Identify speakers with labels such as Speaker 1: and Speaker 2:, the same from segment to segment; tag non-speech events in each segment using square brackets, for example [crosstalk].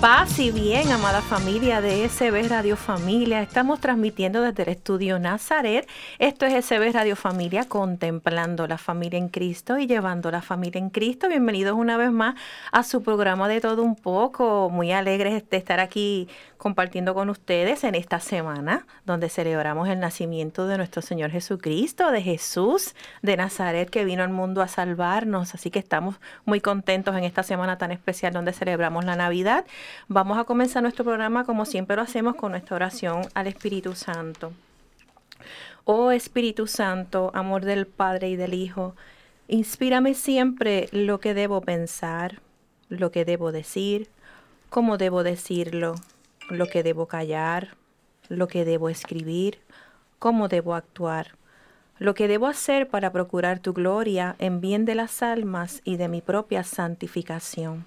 Speaker 1: Paz y bien, amada familia de SB Radio Familia. Estamos transmitiendo desde el estudio Nazaret. Esto es SB Radio Familia, contemplando la familia en Cristo y llevando la familia en Cristo. Bienvenidos una vez más a su programa de todo un poco. Muy alegres de estar aquí compartiendo con ustedes en esta semana donde celebramos el nacimiento de nuestro Señor Jesucristo, de Jesús de Nazaret que vino al mundo a salvarnos. Así que estamos muy contentos en esta semana tan especial donde celebramos la Navidad. Vamos a comenzar nuestro programa como siempre lo hacemos con nuestra oración al Espíritu Santo. Oh Espíritu Santo, amor del Padre y del Hijo, inspírame siempre lo que debo pensar, lo que debo decir, cómo debo decirlo lo que debo callar, lo que debo escribir, cómo debo actuar, lo que debo hacer para procurar tu gloria en bien de las almas y de mi propia santificación.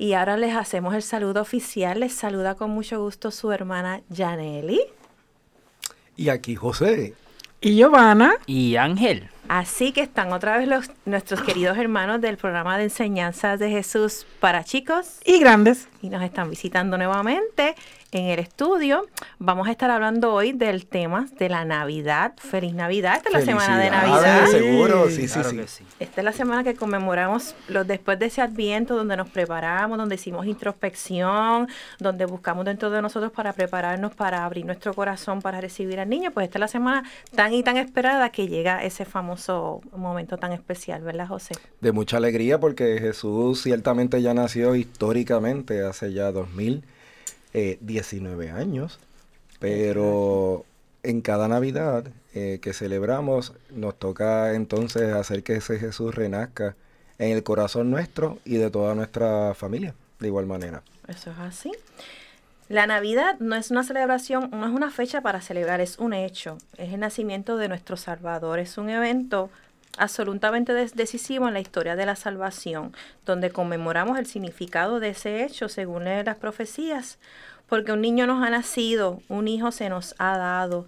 Speaker 1: Y ahora les hacemos el saludo oficial. Les saluda con mucho gusto su hermana Janely.
Speaker 2: Y aquí José.
Speaker 3: Y Giovanna.
Speaker 4: Y Ángel.
Speaker 1: Así que están otra vez los, nuestros queridos hermanos del programa de enseñanzas de Jesús para chicos
Speaker 3: y grandes.
Speaker 1: Y nos están visitando nuevamente en el estudio. Vamos a estar hablando hoy del tema de la Navidad. Feliz Navidad. Esta es la semana de Navidad.
Speaker 2: Seguro, sí, sí, sí.
Speaker 1: Esta es la semana que conmemoramos los después de ese Adviento, donde nos preparamos, donde hicimos introspección, donde buscamos dentro de nosotros para prepararnos para abrir nuestro corazón para recibir al niño. Pues esta es la semana tan y tan esperada que llega ese famoso momento tan especial, ¿verdad, José?
Speaker 2: De mucha alegría porque Jesús ciertamente ya nació históricamente hace ya dos mil eh, 19 años, pero en cada Navidad eh, que celebramos nos toca entonces hacer que ese Jesús renazca en el corazón nuestro y de toda nuestra familia, de igual manera.
Speaker 1: Eso es así. La Navidad no es una celebración, no es una fecha para celebrar, es un hecho, es el nacimiento de nuestro Salvador, es un evento absolutamente decisivo en la historia de la salvación, donde conmemoramos el significado de ese hecho según las profecías, porque un niño nos ha nacido, un hijo se nos ha dado.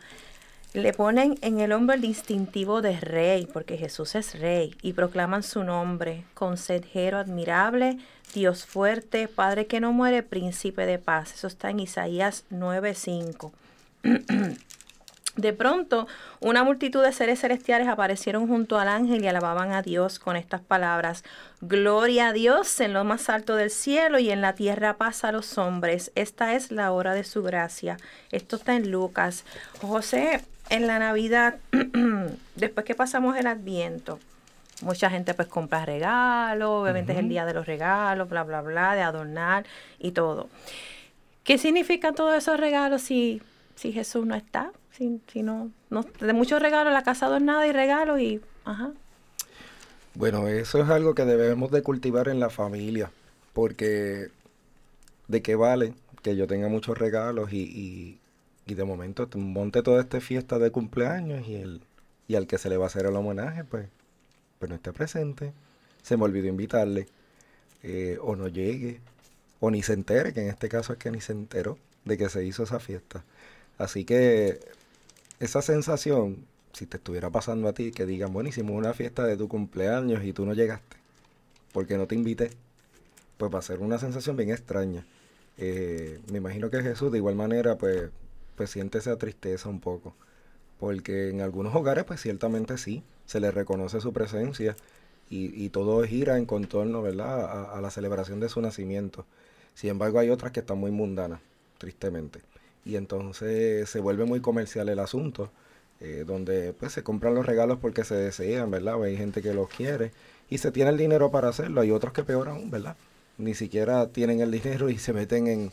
Speaker 1: Le ponen en el hombro el distintivo de rey, porque Jesús es rey, y proclaman su nombre, consejero admirable, Dios fuerte, Padre que no muere, príncipe de paz. Eso está en Isaías 9:5. [clears throat] De pronto, una multitud de seres celestiales aparecieron junto al ángel y alababan a Dios con estas palabras. Gloria a Dios en lo más alto del cielo y en la tierra paz a los hombres. Esta es la hora de su gracia. Esto está en Lucas. José, en la Navidad, [clears throat] después que pasamos el Adviento, mucha gente pues compra regalos, obviamente es el día de los regalos, bla, bla, bla, de adornar y todo. ¿Qué significan todos esos regalos si, si Jesús no está? Si, no, no, de muchos regalos, la casa nada y regalos y, ajá.
Speaker 2: Bueno, eso es algo que debemos de cultivar en la familia, porque de qué vale que yo tenga muchos regalos y, y, de momento monte toda esta fiesta de cumpleaños y el y al que se le va a hacer el homenaje, pues, pues no esté presente, se me olvidó invitarle, eh, o no llegue, o ni se entere, que en este caso es que ni se enteró de que se hizo esa fiesta. Así que esa sensación, si te estuviera pasando a ti, que digan, buenísimo, una fiesta de tu cumpleaños y tú no llegaste, porque no te invité, pues va a ser una sensación bien extraña. Eh, me imagino que Jesús de igual manera, pues, pues siente esa tristeza un poco, porque en algunos hogares, pues ciertamente sí, se le reconoce su presencia y, todo gira en contorno, ¿verdad?, a la celebración de su nacimiento. Sin embargo, hay otras que están muy mundanas, tristemente y entonces se vuelve muy comercial el asunto. eh, donde pues se compran los regalos porque se desean, ¿verdad? hay gente que los quiere y se tiene el dinero para hacerlo. Hay otros que peor aún, ¿verdad? Ni siquiera tienen el dinero y se meten en,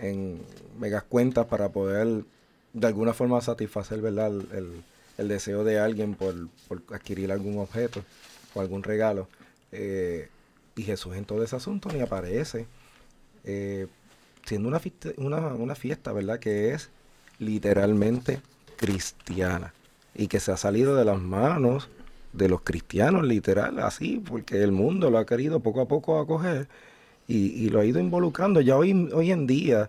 Speaker 2: en megas cuentas para poder de alguna forma satisfacer, ¿verdad? El, deseo de alguien por, adquirir algún objeto o algún regalo. Eh, y Jesús en todo ese asunto ni aparece. Eh, siendo una fiesta, una, fiesta, ¿verdad? Que es literalmente cristiana y que se ha salido de las manos de los cristianos, literal, así, porque el mundo lo ha querido poco a poco acoger y, lo ha ido involucrando. Ya hoy, hoy en día,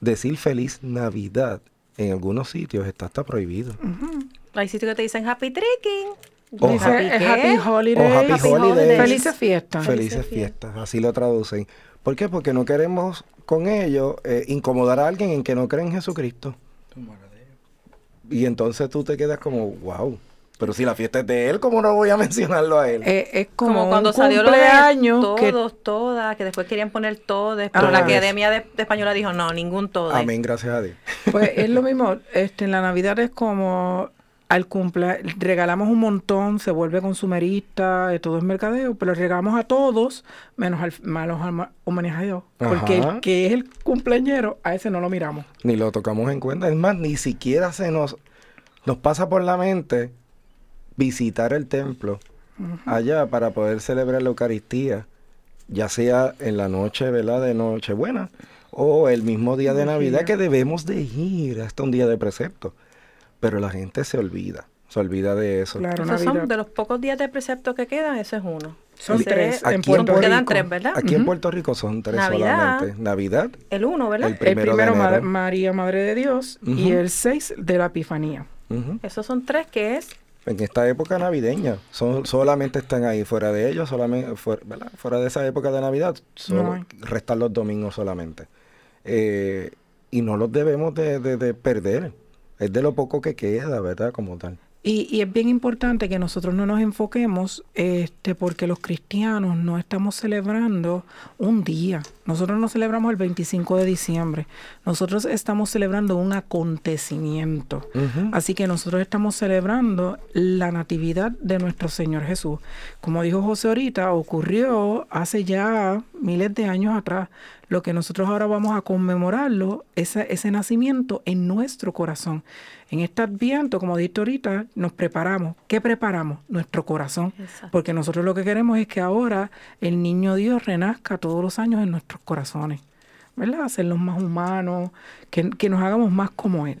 Speaker 2: decir feliz Navidad en algunos sitios está hasta prohibido.
Speaker 1: Hay sitios que te dicen Happy Tricking.
Speaker 3: O happy, Holiday. Felices fiestas.
Speaker 2: Felices fiestas, así lo traducen. ¿Por qué? Porque no queremos con ello eh, incomodar a alguien en que no cree en Jesucristo. Y entonces tú te quedas como, wow. Pero si la fiesta es de él, ¿cómo no voy a [laughs] mencionarlo a él?
Speaker 3: Eh, es como, cuando salió lo de
Speaker 1: todos, todas, que después querían poner todos, pero la Academia de, Española dijo, no, ningún todo.
Speaker 2: Amén, gracias a Dios.
Speaker 3: Pues es lo [laughs] mismo, este, en la Navidad es como al cumple, regalamos un montón, se vuelve consumerista, todo es mercadeo, pero regalamos a todos, menos al, malos homenajeados. Porque el que es el cumpleañero, a ese no lo miramos.
Speaker 2: Ni lo tocamos en cuenta. Es más, ni siquiera se nos, nos pasa por la mente visitar el templo allá para poder celebrar la Eucaristía, ya sea en la noche, ¿verdad? De Nochebuena o el mismo día de Navidad que debemos de ir hasta un día de precepto pero la gente se olvida, se olvida de eso.
Speaker 1: Claro, son de los pocos días de precepto que quedan, ese es uno.
Speaker 3: Son tres.
Speaker 2: aquí en Puerto quedan tres, ¿verdad? Aquí en Puerto Rico son tres solamente. Navidad.
Speaker 1: El uno, ¿verdad?
Speaker 3: El primero, María, Madre de Dios, y el seis de la Epifanía.
Speaker 1: Esos son tres que es
Speaker 2: en esta época navideña. Son, solamente están ahí. Fuera de ellos, solamente, fuera, fuera de esa época de Navidad, solo, restan los domingos solamente. Eh, y no los debemos de, de perder es de lo poco que queda, ¿verdad? Como tal.
Speaker 3: Y, y, es bien importante que nosotros no nos enfoquemos, este, porque los cristianos no estamos celebrando un día. Nosotros no celebramos el 25 de diciembre. Nosotros estamos celebrando un acontecimiento. Así que nosotros estamos celebrando la natividad de nuestro Señor Jesús. Como dijo José ahorita, ocurrió hace ya miles de años atrás. Lo que nosotros ahora vamos a conmemorarlo, ese, ese nacimiento en nuestro corazón. En este adviento, como dijiste ahorita, nos preparamos. ¿Qué preparamos? Nuestro corazón. Porque nosotros lo que queremos es que ahora el niño Dios renazca todos los años en nuestros corazones. ¿Verdad? Hacerlos más humanos, que, que nos hagamos más como Él.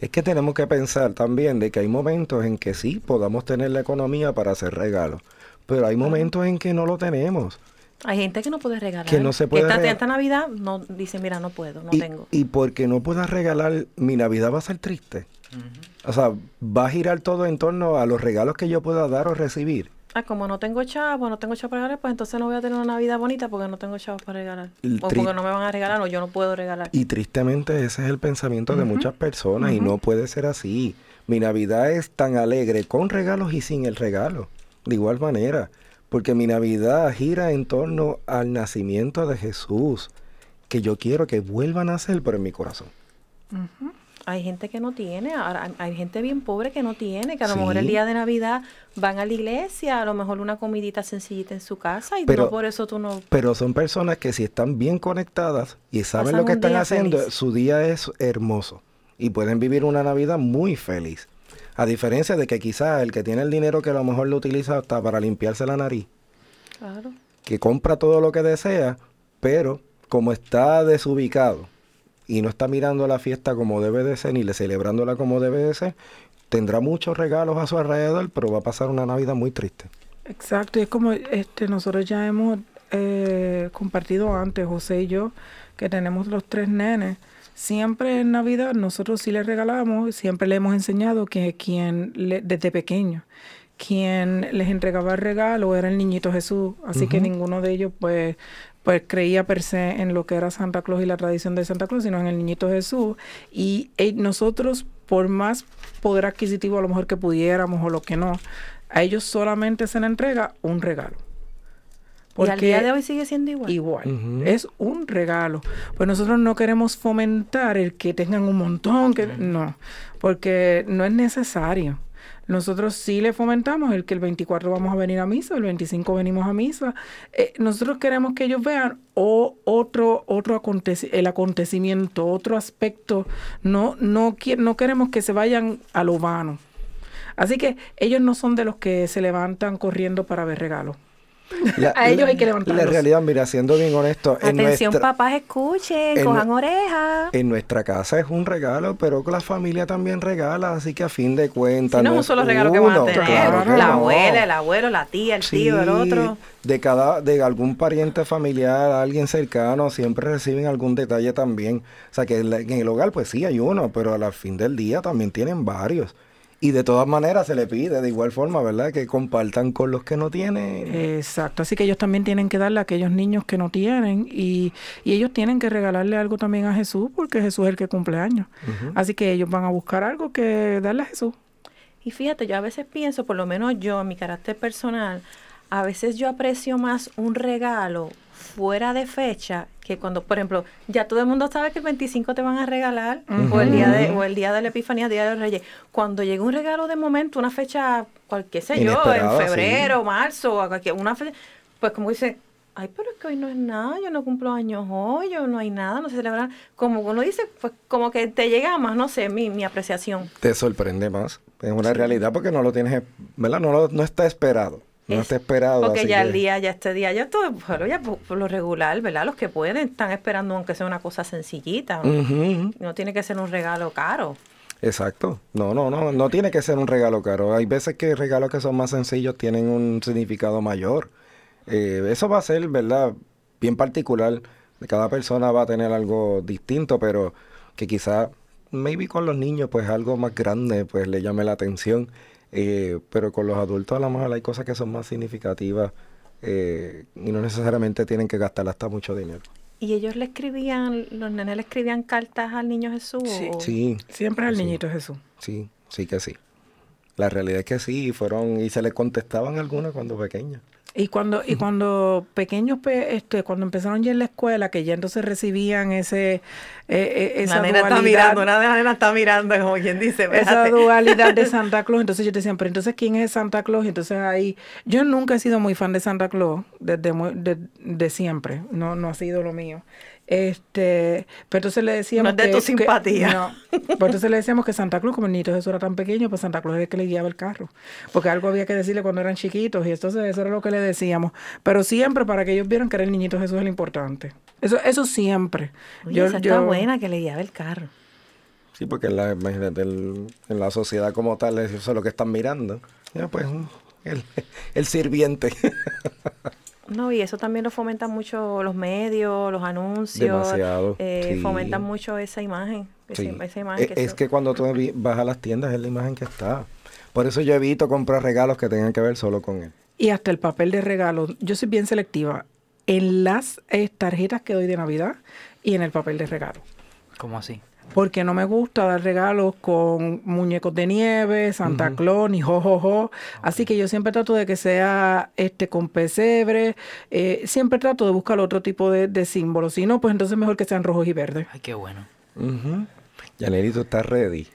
Speaker 2: Es que tenemos que pensar también de que hay momentos en que sí podamos tener la economía para hacer regalos, pero hay momentos en que no lo tenemos.
Speaker 1: Hay gente que no puede regalar.
Speaker 2: Que no se puede
Speaker 1: esta, esta, Navidad no dice, mira, no puedo, no tengo.
Speaker 2: Y porque no puedas regalar, mi Navidad va a ser triste. O sea, va a girar todo en torno a los regalos que yo pueda dar o recibir.
Speaker 1: Ah, como no tengo chavos, no tengo chavos para regalar, pues entonces no voy a tener una Navidad bonita porque no tengo chavos para regalar. o porque no me van a regalar o yo no puedo regalar.
Speaker 2: Y tristemente ese es el pensamiento de muchas personas y no puede ser así. Mi Navidad es tan alegre con regalos y sin el regalo. De igual manera porque mi Navidad gira en torno al nacimiento de Jesús, que yo quiero que vuelva a nacer, pero en mi corazón.
Speaker 1: Hay gente que no tiene, hay gente bien pobre que no tiene, que a lo mejor el día de Navidad van a la iglesia, a lo mejor una comidita sencillita en su casa y no por eso tú no...
Speaker 2: Pero son personas que si están bien conectadas y saben lo que están haciendo, su día es hermoso y pueden vivir una Navidad muy feliz. A diferencia de que quizás el que tiene el dinero que a lo mejor lo utiliza hasta para limpiarse la nariz. Claro. Que compra todo lo que desea, pero como está desubicado y no está mirando la fiesta como debe de ser, ni le celebrándola como debe de ser, tendrá muchos regalos a su alrededor, pero va a pasar una Navidad muy triste.
Speaker 3: Exacto, y es como este, nosotros ya hemos eh, compartido antes, José y yo, que tenemos los tres nenes. Siempre en Navidad nosotros sí le regalamos, siempre le hemos enseñado que quien desde pequeño, quien les entregaba el regalo era el niñito Jesús, así que ninguno de ellos pues pues creía per se en lo que era Santa Claus y la tradición de Santa Claus, sino en el niñito Jesús. Y eh, nosotros, por más poder adquisitivo a lo mejor que pudiéramos o lo que no, a ellos solamente se les entrega un regalo.
Speaker 1: ¿Y al día de hoy sigue siendo igual?
Speaker 3: Igual. Es un regalo. Pues nosotros no queremos fomentar el que tengan un montón, que no, porque no es necesario. Nosotros sí le fomentamos el que el 24 vamos a venir a misa, el 25 venimos a misa. Eh, nosotros queremos que ellos vean o otro, otro el acontecimiento, otro aspecto. No, no, no queremos que se vayan a lo vano. Así que ellos no son de los que se levantan corriendo para ver regalos. A ellos hay que levantarlos.
Speaker 2: La realidad, mira, siendo bien honesto.
Speaker 1: Atención, papás, escuchen, cojan orejas.
Speaker 2: En nuestra casa es un regalo, pero la familia también regala, así que a fin de cuentas.
Speaker 1: no, es un solo regalo que van a tener. la abuela, el abuelo, la tía, el tío, el otro.
Speaker 2: De cada, de algún pariente familiar, alguien cercano, siempre reciben algún detalle también. O sea que en el hogar, pues sí hay uno, pero al fin del día también tienen varios. Y de todas maneras se le pide de igual forma, ¿verdad? Que compartan con los que no tienen.
Speaker 3: Exacto, así que ellos también tienen que darle a aquellos niños que no tienen y, y ellos tienen que regalarle algo también a Jesús porque Jesús es el que cumple años. Así que ellos van a buscar algo que darle a Jesús.
Speaker 1: Y fíjate, yo a veces pienso, por lo menos yo, en mi carácter personal, a veces yo aprecio más un regalo fuera de fecha que cuando, por ejemplo, ya todo el mundo sabe que el 25 te van a regalar o el día de o el día de la Epifanía, día de los Reyes. Cuando llega un regalo de momento, una fecha, cualquier sé yo, en febrero, marzo, o cualquier, una fecha, pues como dice, ay, pero es que hoy no es nada, yo no cumplo años hoy, yo no hay nada, no se celebra. Como uno dice, pues como que te llega más, no sé, mi, mi apreciación.
Speaker 2: Te sorprende más. Es una realidad porque no lo tienes, ¿verdad? No, no está esperado. No está esperado.
Speaker 1: Porque ya el día, ya este día, ya todo, bueno, ya por, lo regular, ¿verdad? Los que pueden están esperando aunque sea una cosa sencillita. No tiene que ser un regalo caro.
Speaker 2: Exacto. No, no, no, no tiene que ser un regalo caro. Hay veces que regalos que son más sencillos tienen un significado mayor. Eh, eso va a ser, ¿verdad? Bien particular. Cada persona va a tener algo distinto, pero que quizá, maybe con los niños, pues algo más grande, pues le llame la atención. Eh, pero con los adultos a lo mejor hay cosas que son más significativas eh, y no necesariamente tienen que gastar hasta mucho dinero.
Speaker 1: ¿Y ellos le escribían, los nenes le escribían cartas al niño Jesús?
Speaker 2: Sí,
Speaker 3: siempre al niñito Jesús.
Speaker 2: Sí, sí que sí. La realidad es que sí, fueron y se le contestaban algunas cuando pequeños.
Speaker 3: Y cuando, y cuando pequeños, este, cuando empezaron ya en la escuela, que ya entonces recibían ese, eh, esa
Speaker 1: una nena está mirando, una nena está mirando, como quien dice,
Speaker 3: Esa dualidad de [laughs] Santa Claus. Entonces yo decía, pero entonces, ¿quién es Santa Claus? Y entonces ahí, yo nunca he sido muy fan de Santa Claus, desde de, de, siempre, no, no ha sido lo mío. Este, pero entonces le decíamos.
Speaker 1: No es de tu simpatía.
Speaker 3: no, pero entonces le decíamos que Santa Cruz, como el niño Jesús era tan pequeño, pues Santa Cruz era el que le guiaba el carro. Porque algo había que decirle cuando eran chiquitos, y entonces eso era lo que le decíamos. Pero siempre para que ellos vieran que era el niñito Jesús el importante. Eso, eso siempre.
Speaker 1: yo, está buena que le guiaba el carro.
Speaker 2: Sí, porque en la, imagínate, en la sociedad como tal, eso es lo que están mirando. Ya, pues, el, [laughs] el sirviente. [laughs]
Speaker 1: No, y eso también lo fomentan mucho los medios, los anuncios. Demasiado. Eh, fomentan mucho esa imagen. Esa,
Speaker 2: imagen e, es, que, cuando tú vas a las tiendas es la imagen que está. Por eso yo evito comprar regalos que tengan que ver solo con él.
Speaker 3: Y hasta el papel de regalo. Yo soy bien selectiva en las eh, tarjetas que doy de Navidad y en el papel de regalo.
Speaker 4: ¿Cómo así?
Speaker 3: Porque no me gusta dar regalos con muñecos de nieve, Santa Claus, ni jojojo. Así que yo siempre trato de que sea este con pesebre. Eh, siempre trato de buscar otro tipo de, símbolos. Si no, pues entonces mejor que sean rojos y verdes.
Speaker 4: Ay, qué bueno.
Speaker 2: Uh está ready.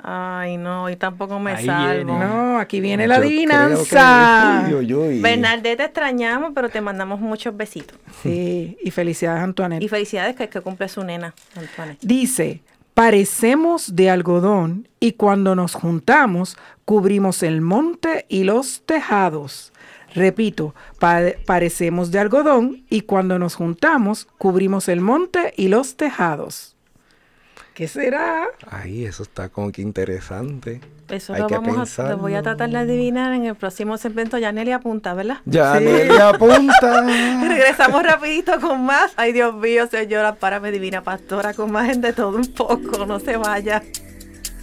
Speaker 1: Ay, no, y tampoco me salgo.
Speaker 3: No, aquí viene la adivinanza.
Speaker 1: Bernadette, te extrañamos, pero te mandamos muchos besitos.
Speaker 3: Sí, y felicidades, Antoinette.
Speaker 1: Y felicidades que, que cumple su nena, Antoinette.
Speaker 3: Dice, parecemos de algodón y cuando nos juntamos cubrimos el monte y los tejados. Repito, parecemos de algodón y cuando nos juntamos cubrimos el monte y los tejados. ¿Qué será?
Speaker 2: Ay, eso está como que interesante.
Speaker 1: Eso lo vamos a, lo voy a tratar de adivinar en el próximo segmento. Yanelia apunta, ¿verdad?
Speaker 2: Yanelia apunta. [laughs]
Speaker 1: Regresamos rapidito con más. Ay, Dios mío, señora, párame divina pastora, con más de todo un poco. No se vaya.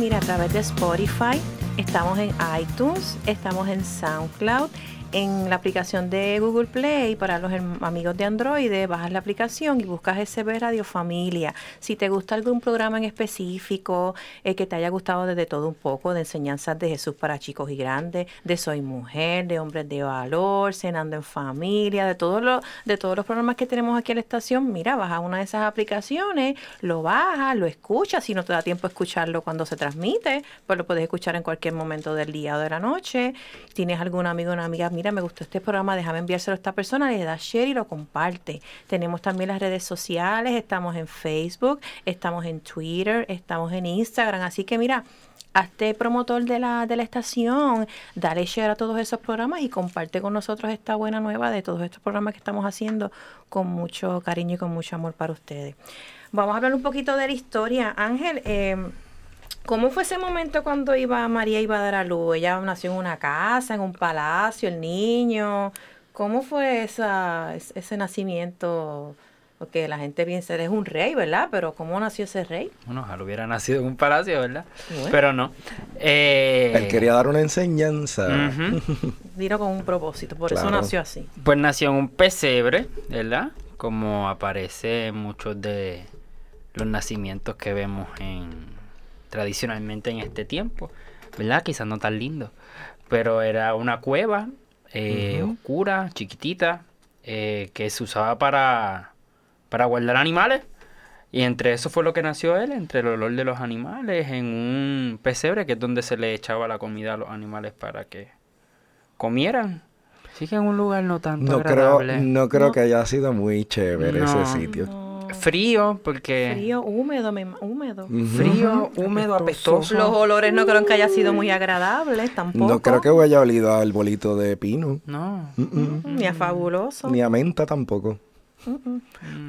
Speaker 1: Mira, a través de Spotify, estamos en iTunes, estamos en SoundCloud, en la aplicación de Google Play para los amigos de Android, bajas la aplicación y buscas SB Radio Familia. Si te gusta algún programa en específico eh, que te haya gustado desde todo un poco, de enseñanzas de Jesús para chicos y grandes, de Soy Mujer, de Hombres de Valor, Cenando en Familia, de todos los, de todos los programas que tenemos aquí en la estación, mira, baja una de esas aplicaciones, lo bajas, lo escuchas, si no te da tiempo a escucharlo cuando se transmite, pues lo puedes escuchar en cualquier momento del día o de la noche. Tienes algún amigo o una amiga, mira, me gustó este programa, déjame enviárselo a esta persona, le das share y lo comparte. Tenemos también las redes sociales, estamos en Facebook, estamos en Twitter, estamos en Instagram, así que mira, hazte promotor de la, de la estación, dale share a todos esos programas y comparte con nosotros esta buena nueva de todos estos programas que estamos haciendo con mucho cariño y con mucho amor para ustedes. Vamos a hablar un poquito de la historia. Ángel, eh, ¿Cómo fue ese momento cuando iba María iba a dar a luz? Ella nació en una casa, en un palacio, el niño. ¿Cómo fue esa, es- ese nacimiento? Porque la gente piensa, es un rey, ¿verdad? Pero ¿cómo nació ese rey?
Speaker 4: Bueno, ojalá hubiera nacido en un palacio, ¿verdad?
Speaker 1: Bueno.
Speaker 4: Pero no. Eh,
Speaker 2: Él quería dar una enseñanza. [laughs]
Speaker 1: Vino con un propósito, por eso nació así.
Speaker 4: Pues nació en un pesebre, ¿verdad? Como aparece en muchos de los nacimientos que vemos en tradicionalmente en este tiempo, ¿verdad? Quizás no tan lindo, pero era una cueva eh, oscura, chiquitita, eh, que se usaba para, para guardar animales. Y entre eso fue lo que nació él, entre el olor de los animales, en un pesebre, que es donde se le echaba la comida a los animales para que comieran. Así que en un lugar no tanto
Speaker 2: No creo,
Speaker 4: agradable.
Speaker 2: no creo
Speaker 1: No.
Speaker 2: que haya sido muy chévere
Speaker 4: No.
Speaker 2: ese sitio.
Speaker 1: No.
Speaker 4: Frío, porque
Speaker 1: Frío, húmedo, me húmedo.
Speaker 4: Frío, húmedo, apestoso.
Speaker 1: Los olores no creo que haya sido muy agradables tampoco.
Speaker 2: No creo que haya olido al bolito de pino.
Speaker 4: No.
Speaker 1: Ni a fabuloso.
Speaker 2: Ni a menta tampoco.
Speaker 1: Mm-mm.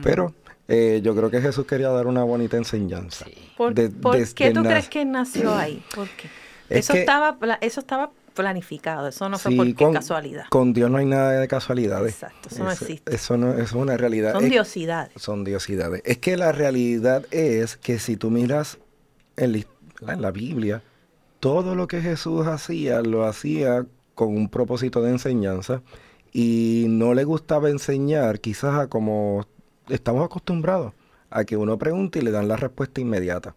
Speaker 2: Pero eh, yo creo que Jesús quería dar una bonita enseñanza.
Speaker 4: Sí.
Speaker 1: ¿Por,
Speaker 2: De-
Speaker 1: por
Speaker 2: desde
Speaker 1: qué tú crees que nació ahí? ¿Por qué?
Speaker 2: Es
Speaker 1: eso,
Speaker 2: que-
Speaker 1: estaba, eso estaba planificado, eso no fue
Speaker 2: Sí,
Speaker 1: por
Speaker 2: con,
Speaker 1: casualidad.
Speaker 2: con Dios no hay nada de casualidades.
Speaker 1: Exacto, eso no existe.
Speaker 2: Eso, no, eso es una realidad.
Speaker 1: Son
Speaker 2: Es-
Speaker 1: diosidades.
Speaker 2: son diosidades. Es que la realidad es que si tú miras en la, en la Biblia, todo lo que Jesús hacía, lo hacía con un propósito de enseñanza y no le gustaba enseñar quizás a como estamos acostumbrados, a que uno pregunte y le dan la respuesta inmediata.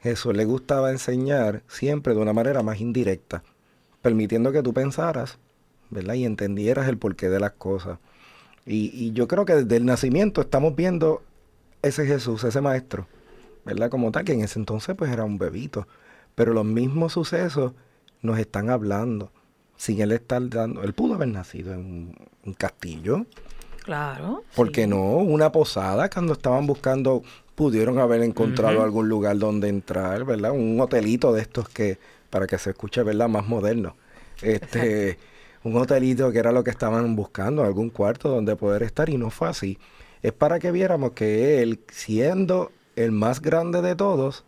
Speaker 2: Jesús le gustaba enseñar siempre de una manera más indirecta, permitiendo que tú pensaras, ¿verdad? Y entendieras el porqué de las cosas. Y, y yo creo que desde el nacimiento estamos viendo ese Jesús, ese maestro, ¿verdad? Como tal, que en ese entonces pues era un bebito. Pero los mismos sucesos nos están hablando. Sin él estar dando, él pudo haber nacido en un, castillo,
Speaker 1: Claro.
Speaker 2: ¿por
Speaker 1: sí.
Speaker 2: qué no? Una posada, cuando estaban buscando, pudieron haber encontrado algún lugar donde entrar, ¿verdad? Un hotelito de estos que, para que se escuche, ¿verdad? Más moderno. Este, [laughs] un hotelito que era lo que estaban buscando, algún cuarto donde poder estar, y no fue así. Es para que viéramos que él, siendo el más grande de todos,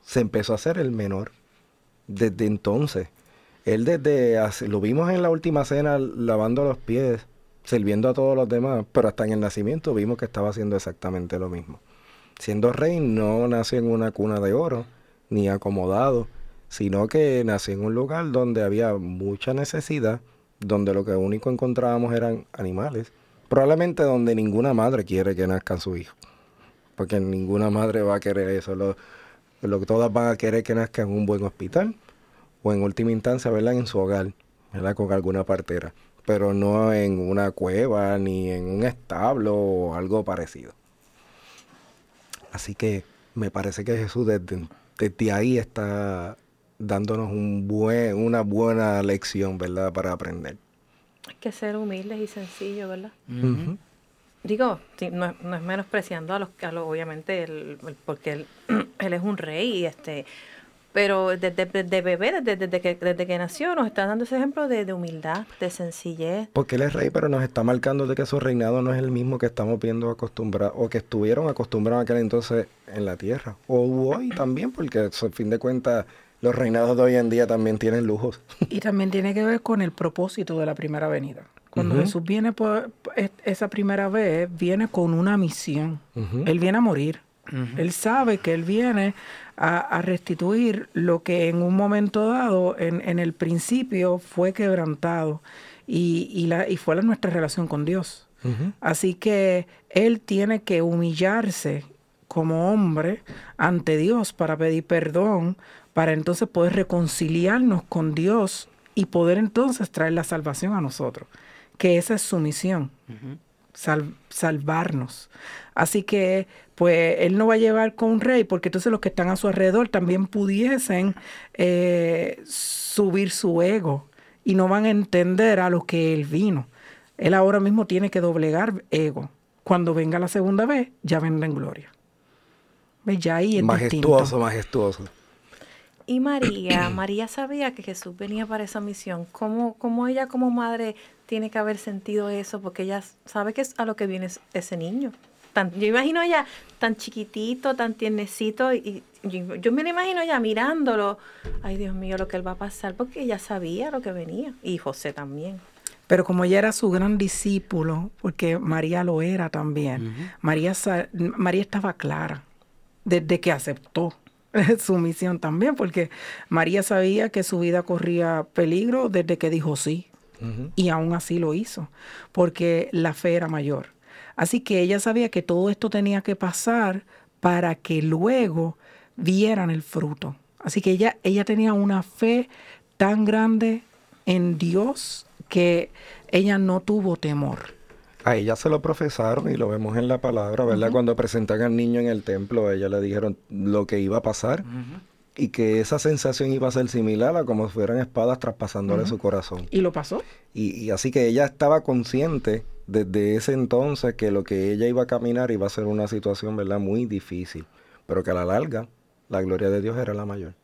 Speaker 2: se empezó a hacer el menor. Desde entonces. Él desde, lo vimos en la última cena lavando los pies, sirviendo a todos los demás, pero hasta en el nacimiento vimos que estaba haciendo exactamente lo mismo. Siendo rey no nació en una cuna de oro, ni acomodado, sino que nació en un lugar donde había mucha necesidad, donde lo que único encontrábamos eran animales, probablemente donde ninguna madre quiere que nazcan su hijo, porque ninguna madre va a querer eso, lo, que todas van a querer que nazca en un buen hospital, o en última instancia, ¿verdad? En su hogar, ¿verdad? Con alguna partera, pero no en una cueva, ni en un establo o algo parecido. Así que me parece que Jesús desde ahí está dándonos un buen, una buena lección, ¿verdad? Para aprender.
Speaker 1: Hay que ser humildes y sencillos, ¿verdad?
Speaker 2: Ujú.
Speaker 1: Digo, sí, no, es- no es menospreciando a los, a los obviamente, el- el- porque él, [clears throat] él es un rey, y este, pero desde, desde bebé, desde, desde que, desde que nació, nos está dando ese ejemplo de, de humildad, de sencillez.
Speaker 2: Porque él es rey, pero nos está marcando de que su reinado no es el mismo que estamos viendo acostumbrados, o que estuvieron acostumbrados aquel entonces en la tierra. O hoy también, porque a fin de cuentas los reinados de hoy en día también tienen lujos.
Speaker 3: Y también tiene que ver con el propósito de la primera venida. Cuando. Jesús viene por es- esa primera vez, viene con una misión. Él viene a morir. Él sabe que él viene a, a restituir lo que en un momento dado, en, en el principio, fue quebrantado. Y, y, la, y fue la, nuestra relación con Dios. Así que él tiene que humillarse como hombre ante Dios para pedir perdón, para entonces poder reconciliarnos con Dios y poder entonces traer la salvación a nosotros, que esa es su misión, sal- salvarnos. Así que, pues, él no va a llevar con un rey, porque entonces los que están a su alrededor también pudiesen eh, subir su ego y no van a entender a lo que él vino. Él ahora mismo tiene que doblegar ego. Cuando venga la segunda vez, ya vendrá en gloria. ¿Ves? Ya ahí es
Speaker 2: Majestuoso,
Speaker 3: distinto.
Speaker 2: majestuoso.
Speaker 1: Y María, [clears throat] María sabía que Jesús venía para esa misión. ¿Cómo, cómo ella como madre tiene que haber sentido eso? Porque ella sabe que es a lo que viene es- ese niño. Tan, yo imagino ella tan chiquitito, tan tiernecito, y, y yo, yo me lo imagino ya mirándolo. Ay, Dios mío, lo que él va a pasar, porque ella sabía lo que venía. Y José también.
Speaker 3: Pero como ella era su gran discípulo, porque María lo era también, María, María estaba clara desde que aceptó [laughs] su misión también, porque María sabía que su vida corría peligro desde que dijo sí. Y aún así lo hizo, porque la fe era mayor. Así que ella sabía que todo esto tenía que pasar para que luego vieran el fruto. Así que ella, ella tenía una fe tan grande en Dios que ella no tuvo temor.
Speaker 2: A ella se lo profesaron y lo vemos en la palabra, ¿verdad? Cuando presentan al niño en el templo, a ella le dijeron lo que iba a pasar y que esa sensación iba a ser similar a como si fueran espadas traspasándole su corazón.
Speaker 3: Y lo pasó.
Speaker 2: Y, y así que ella estaba consciente desde ese entonces que lo que ella iba a caminar iba a ser una situación, ¿verdad? Muy difícil, pero que a la larga la gloria de Dios era la mayor.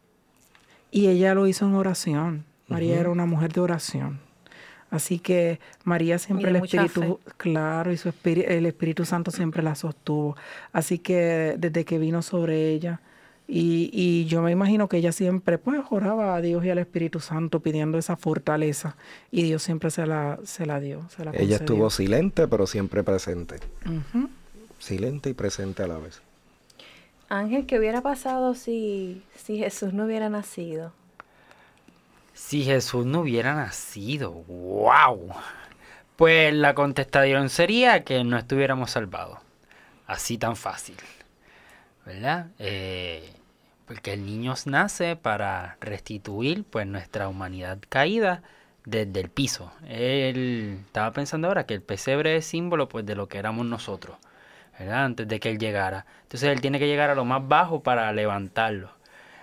Speaker 3: Y ella lo hizo en oración. María era una mujer de oración. Así que María siempre el Espíritu, claro, y su espíritu, el Espíritu Santo siempre la sostuvo. Así que desde que vino sobre ella, y, y yo me imagino que ella siempre pues oraba a Dios y al Espíritu Santo pidiendo esa fortaleza. Y Dios siempre se la, se la dio. Se la
Speaker 2: Ella estuvo silente, pero siempre presente. Silente y presente a la vez.
Speaker 1: Ángel, ¿qué hubiera pasado si, si Jesús no hubiera nacido?
Speaker 4: Si Jesús no hubiera nacido, wow. Pues la contestación sería que no estuviéramos salvados. Así tan fácil. ¿Verdad? Eh, porque el niño nace para restituir pues nuestra humanidad caída desde el piso. Él estaba pensando ahora que el pesebre es símbolo pues de lo que éramos nosotros. ¿verdad? Antes de que él llegara. Entonces él tiene que llegar a lo más bajo para levantarlo.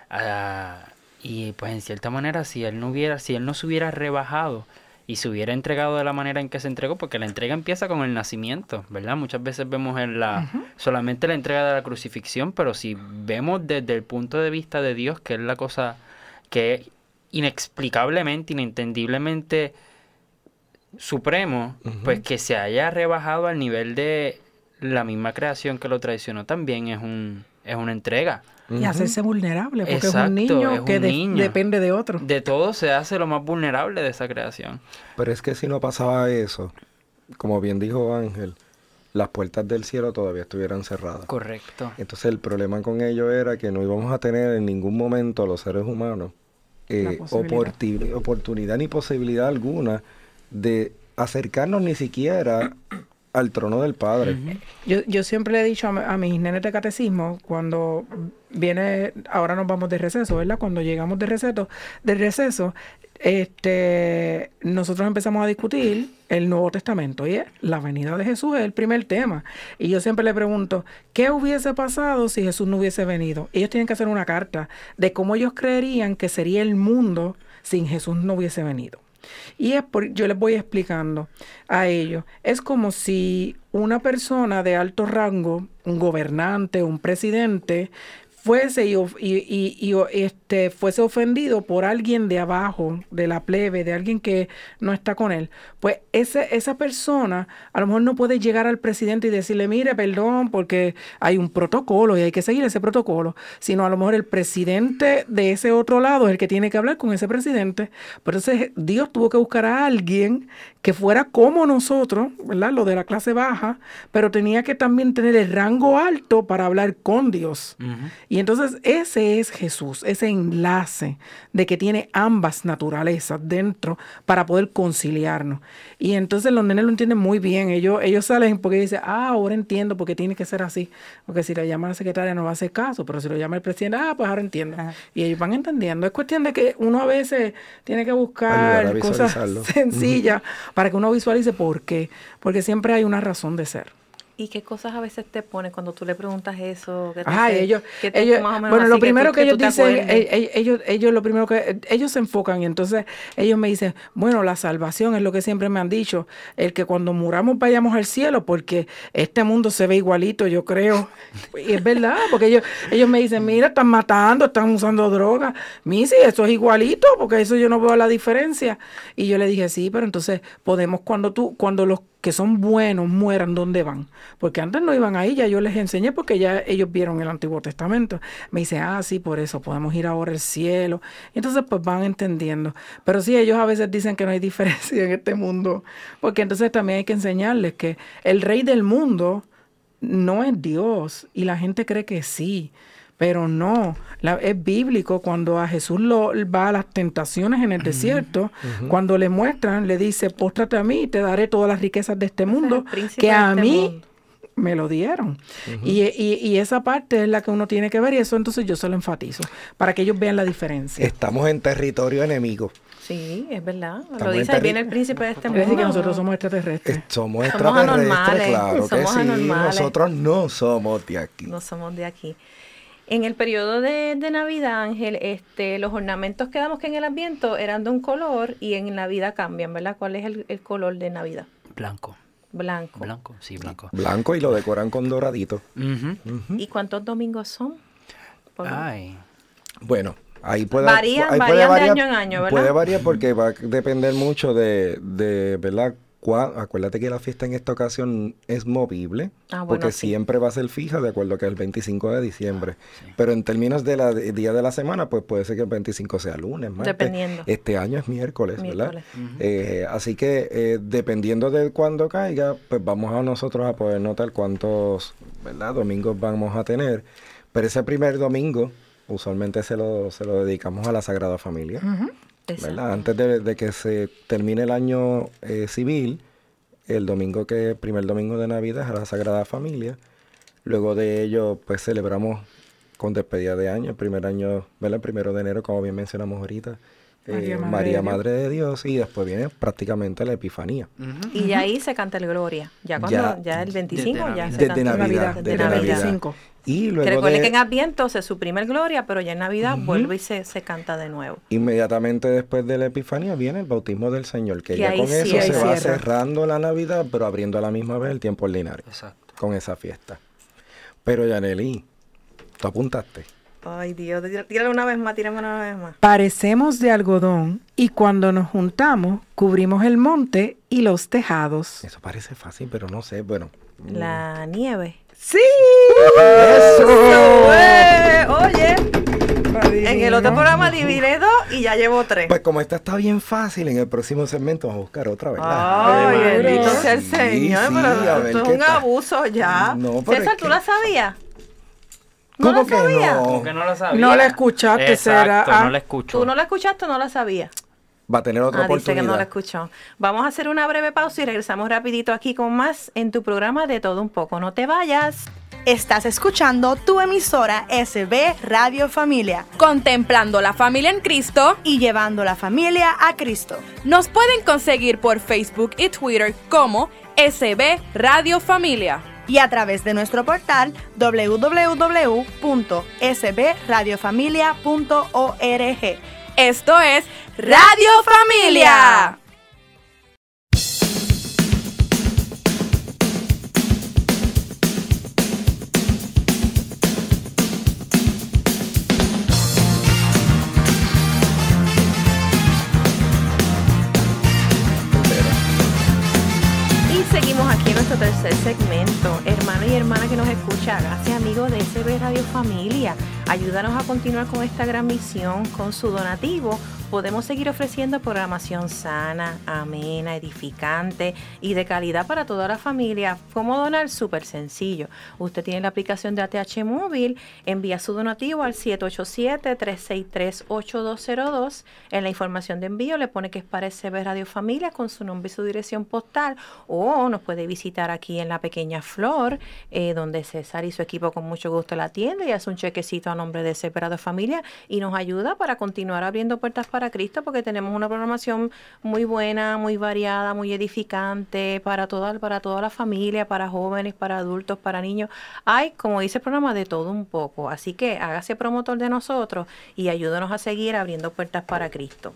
Speaker 4: Ah, y pues en cierta manera, si él no hubiera, si él no se hubiera rebajado y se hubiera entregado de la manera en que se entregó, porque la entrega empieza con el nacimiento, ¿verdad? Muchas veces vemos en la solamente la entrega de la crucifixión, pero si vemos desde el punto de vista de Dios, que es la cosa que inexplicablemente, inentendiblemente supremo, pues que se haya rebajado al nivel de la misma creación que lo traicionó también es un es una entrega.
Speaker 3: Y hacerse vulnerable, porque es un niño
Speaker 4: es un
Speaker 3: que de-
Speaker 4: niño.
Speaker 3: depende de otro.
Speaker 4: De todo se hace lo más vulnerable de esa creación.
Speaker 2: Pero es que si no pasaba eso, como bien dijo Ángel, las puertas del cielo todavía estuvieran cerradas.
Speaker 4: Correcto.
Speaker 2: Entonces el problema con ello era que no íbamos a tener en ningún momento los seres humanos eh, oportunidad ni posibilidad alguna de acercarnos ni siquiera al trono del Padre.
Speaker 3: Yo, yo siempre le he dicho a, mis nenes de catecismo, cuando viene, ahora nos vamos de receso, ¿verdad? Cuando llegamos de receso, de receso, este, nosotros empezamos a discutir el Nuevo Testamento y es la venida de Jesús es el primer tema. Y yo siempre le pregunto, ¿qué hubiese pasado si Jesús no hubiese venido? Ellos tienen que hacer una carta de cómo ellos creerían que sería el mundo sin Jesús no hubiese venido. Y es por, yo les voy explicando a ellos. Es como si una persona de alto rango, un gobernante, un presidente, fuese y, y, y, este, fuese ofendido por alguien de abajo, de la plebe, de alguien que no está con él, pues ese, esa persona a lo mejor no puede llegar al presidente y decirle, mire, perdón, porque hay un protocolo y hay que seguir ese protocolo, sino a lo mejor el presidente de ese otro lado es el que tiene que hablar con ese presidente. Pero entonces Dios tuvo que buscar a alguien que fuera como nosotros, ¿verdad? Lo de la clase baja, pero tenía que también tener el rango alto para hablar con Dios. Y entonces ese es Jesús, ese enlace de que tiene ambas naturalezas dentro para poder conciliarnos. Y entonces los nenes lo entienden muy bien. Ellos, ellos salen porque dicen, ah, ahora entiendo porque tiene que ser así. Porque si le llama a la secretaria no va a hacer caso, pero si lo llama el presidente, ah, pues ahora entiendo. Y ellos van entendiendo. Es cuestión de que uno a veces tiene que buscar cosas [laughs] sencillas para que uno visualice por qué. Porque siempre hay una razón de ser.
Speaker 1: ¿Y qué cosas a veces te pone cuando tú le preguntas eso?
Speaker 3: ah, ellos, ellos bueno, lo primero que, ellos dicen, ellos, ellos lo primero que, ellos se enfocan y entonces ellos me dicen, bueno, la salvación es lo que siempre me han dicho, el que cuando muramos vayamos al cielo, porque este mundo se ve igualito, yo creo. Y es verdad, porque ellos, ellos me dicen, mira, están matando, están usando drogas. Misi, eso es igualito, porque eso yo no veo la diferencia. Y yo le dije, sí, pero entonces podemos, cuando tú, cuando los que son buenos mueran donde van. Porque antes no iban ahí, ya yo les enseñé porque ya ellos vieron el Antiguo Testamento. Me dice, ah, sí, por eso podemos ir ahora al cielo. Entonces pues van entendiendo. Pero sí, ellos a veces dicen que no hay [laughs] diferencia en este mundo. Porque entonces también hay que enseñarles que el rey del mundo no es Dios y la gente cree que sí. Pero no, es bíblico cuando a Jesús lo, va a las tentaciones en el desierto, cuando le muestran, le dice, póstrate a mí y te daré todas las riquezas de este mundo, que a este mí me lo dieron. y, y, esa parte es la que uno tiene que ver y eso entonces yo se lo enfatizo, para que ellos vean la diferencia.
Speaker 2: Estamos en territorio enemigo.
Speaker 1: Sí, es verdad. lo dice, viene el príncipe de este mundo.
Speaker 3: Es decir, que nosotros somos extraterrestres.
Speaker 2: somos extraterrestres, claro que sí. Nosotros no somos de aquí.
Speaker 1: No somos de aquí. En el periodo de, Navidad, Ángel, este, los ornamentos que damos que en el ambiente eran de un color y en Navidad cambian, ¿verdad? ¿Cuál es el, color de Navidad?
Speaker 4: Blanco.
Speaker 1: Blanco.
Speaker 4: Blanco, sí, blanco.
Speaker 2: Blanco y lo decoran con doradito.
Speaker 1: ¿Y cuántos domingos son?
Speaker 4: Ay.
Speaker 2: Bueno, ahí puede,
Speaker 1: varían, varían de año en año, ¿verdad?
Speaker 2: Puede variar porque va a depender mucho de, de ¿verdad? Acuérdate que la fiesta en esta ocasión es movible, ah, porque siempre va a ser fija de acuerdo que es el 25 de diciembre. Ah, Pero en términos de la día de la semana, pues puede ser que el 25 sea lunes, martes.
Speaker 1: Dependiendo.
Speaker 2: Este año es miércoles, ¿verdad? Eh, así que eh, dependiendo de cuándo caiga, pues vamos a nosotros a poder notar cuántos, ¿verdad? Domingos vamos a tener. Pero ese primer domingo, usualmente se lo, se lo dedicamos a la Sagrada Familia. Antes de, que se termine el año eh, civil, el domingo que, primer domingo de Navidad es a la Sagrada Familia. Luego de ello, pues celebramos con despedida de año, el primer año, ¿verdad? El primero de enero, como bien mencionamos ahorita. Eh, María, Madre, de Dios y después viene prácticamente la Epifanía.
Speaker 1: Y ahí se canta el Gloria, ya cuando ya, el 25 ya se
Speaker 2: canta Navidad,
Speaker 1: desde Navidad. Y luego que recuerde que en Adviento se suprime el Gloria, pero ya en Navidad vuelve y se, canta de nuevo.
Speaker 2: Inmediatamente después de la Epifanía viene el bautismo del Señor, que, ya con eso se va cerrando la Navidad, pero abriendo a la misma vez el tiempo ordinario. Exacto. Con esa fiesta. Pero Yaneli, ¿tú apuntaste?
Speaker 1: Ay Dios, tírale una vez más, tírame una vez más.
Speaker 3: Parecemos de algodón y cuando nos juntamos cubrimos el monte y los tejados.
Speaker 2: Eso parece fácil, pero no sé, bueno.
Speaker 1: La nieve.
Speaker 3: ¡Sí!
Speaker 1: ¡Eso! Oye, en el otro programa dividiré dos y ya llevo tres.
Speaker 2: Pues como esta está bien fácil, en el próximo segmento vamos a buscar otra, ¿verdad?
Speaker 1: Ay, bendito sea el Señor, pero esto es un abuso ya. No, César, ¿tú la sabías?
Speaker 2: ¿Cómo que no?
Speaker 4: ¿Cómo que no la sabía?
Speaker 3: No la escuchaste,
Speaker 4: Exacto,
Speaker 3: será.
Speaker 4: no la escucho.
Speaker 1: ¿Tú no la escuchaste o no la sabías?
Speaker 2: va a tener otra
Speaker 1: ah, Dice que no
Speaker 2: oportunidad.
Speaker 1: escuchó. Vamos a hacer una breve pausa y regresamos rapidito aquí con más en tu programa de todo un poco. No te vayas.
Speaker 5: Estás escuchando tu emisora SB Radio Familia
Speaker 6: Contemplando la familia en Cristo.
Speaker 5: y llevando la familia a Cristo.
Speaker 6: Nos pueden conseguir por Facebook y Twitter como SB Radio Familia.
Speaker 5: Y a través de nuestro portal www.sbradiofamilia.org.
Speaker 6: Esto es Radio Familia.
Speaker 1: Tercer segmento. Hermano y hermana que nos escucha, hágase amigo de SB Radio Familia. Ayúdanos a continuar con esta gran misión. Con su donativo podemos seguir ofreciendo programación sana, amena, edificante y de calidad para toda la familia. ¿Cómo donar? Súper sencillo. Usted tiene la aplicación de ATH Móvil, envía su donativo al 787-363-8202. En la información de envío le pone que es para SB Radio Familia con su nombre y su dirección postal o nos puede visitar aquí en la pequeña Flor, eh, donde César y su equipo con mucho gusto la atiende y hace un chequecito a nombre de SB Radio Familia y nos ayuda para continuar abriendo puertas para Cristo porque tenemos una programación muy buena, muy variada, muy edificante para toda, para toda la familia, para jóvenes, para adultos, para niños. Hay, como dice el programa, de todo un poco. Así que hágase promotor de nosotros y ayúdanos a seguir abriendo puertas para Cristo.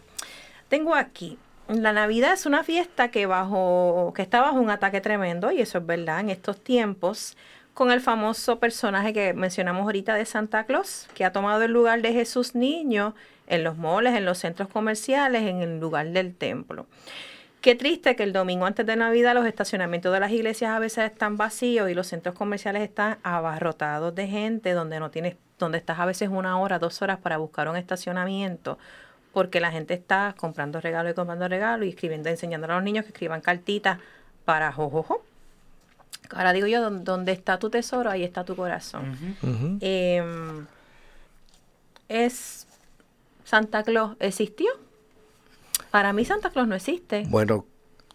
Speaker 1: Tengo aquí la Navidad es una fiesta que bajo que está bajo un ataque tremendo y eso es verdad en estos tiempos con el famoso personaje que mencionamos ahorita de Santa Claus, que ha tomado el lugar de Jesús niño en los moles, en los centros comerciales, en el lugar del templo. Qué triste que el domingo antes de Navidad los estacionamientos de las iglesias a veces están vacíos y los centros comerciales están abarrotados de gente donde no tienes, donde estás a veces una hora, dos horas para buscar un estacionamiento porque la gente está comprando regalos y comprando regalos y escribiendo, enseñando a los niños que escriban cartitas para jojojo. Ahora digo yo, "Don- donde está tu tesoro, ahí está tu corazón. Em, es Santa Claus existió. Para mí Santa Claus no existe.
Speaker 2: Bueno,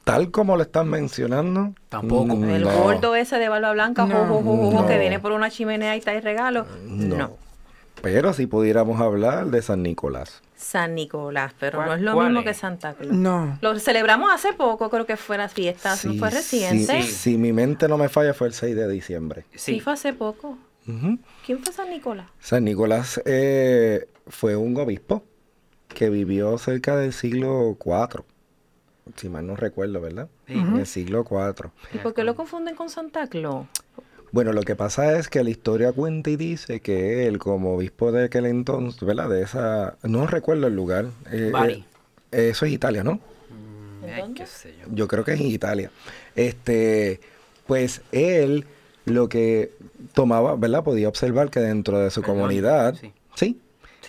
Speaker 2: tal como lo están mencionando.
Speaker 4: Tampoco.
Speaker 2: mm,
Speaker 1: El
Speaker 2: no,
Speaker 1: gordo ese de barba blanca,
Speaker 3: No,
Speaker 1: jo, jo, jo, jo, que
Speaker 2: no.
Speaker 1: viene por una chimenea y trae regalos.
Speaker 2: No.
Speaker 1: No.
Speaker 2: Pero si pudiéramos hablar de San Nicolás.
Speaker 1: San Nicolás, pero
Speaker 4: ¿Cuál-
Speaker 1: no es lo mismo
Speaker 4: es?
Speaker 1: que Santa Claus.
Speaker 3: No.
Speaker 1: Lo celebramos hace poco, creo que fue la fiesta,
Speaker 2: Sí,
Speaker 1: fue
Speaker 2: sí,
Speaker 1: reciente.
Speaker 2: Si, si mi mente no me falla, fue el 6 de diciembre.
Speaker 1: Sí.
Speaker 4: Sí.
Speaker 1: fue hace poco. ¿Quién fue San Nicolás?
Speaker 2: San Nicolás eh, fue un obispo que vivió cerca del siglo IV. Si mal no recuerdo, ¿verdad?
Speaker 4: Sí.
Speaker 2: En el siglo IV.
Speaker 1: ¿Y por qué lo confunden con Santa Claus?
Speaker 2: Bueno, lo que pasa es que la historia cuenta y dice que él, como obispo de aquel entonces, ¿verdad? De esa. No recuerdo el lugar. eh,
Speaker 4: Bari.
Speaker 2: eh, eso es Italia, ¿no?
Speaker 4: Mm,
Speaker 1: ¿En
Speaker 4: ay,
Speaker 1: dónde?
Speaker 4: qué sé yo.
Speaker 2: Yo creo que es en Italia. Este, pues él lo que tomaba, ¿verdad? Podía observar que dentro de su comunidad,
Speaker 4: sí.
Speaker 2: sí,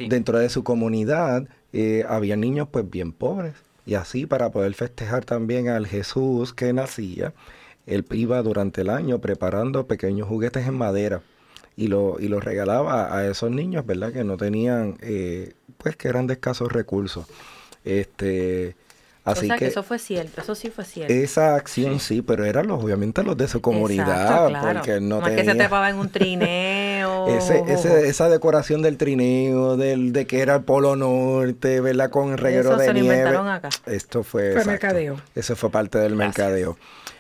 Speaker 2: Dentro de su comunidad eh, había niños pues bien pobres. Y así para poder festejar también al Jesús que nacía, él iba durante el año preparando pequeños juguetes en madera y lo, y los regalaba a esos niños, ¿verdad? Que no tenían, eh, pues que eran de escasos recursos. Este, así
Speaker 1: o sea que,
Speaker 2: que
Speaker 1: eso fue cierto, eso sí fue cierto.
Speaker 2: esa acción sí. pero eran los, obviamente los de su comunidad,
Speaker 1: Exacto, claro.
Speaker 2: porque no,
Speaker 1: es que se
Speaker 2: tenía
Speaker 1: trepaba en un [laughs] trineo.
Speaker 2: ese, ese- esa decoración del trineo, del, de que era el Polo Norte, ¿verdad? Con el reguero
Speaker 1: Eso
Speaker 2: de
Speaker 1: se lo
Speaker 2: nieve.
Speaker 1: inventaron acá.
Speaker 2: Esto fue,
Speaker 3: Fue
Speaker 2: exacto.
Speaker 3: mercadeo.
Speaker 2: Eso fue parte del
Speaker 4: Gracias.
Speaker 2: mercadeo.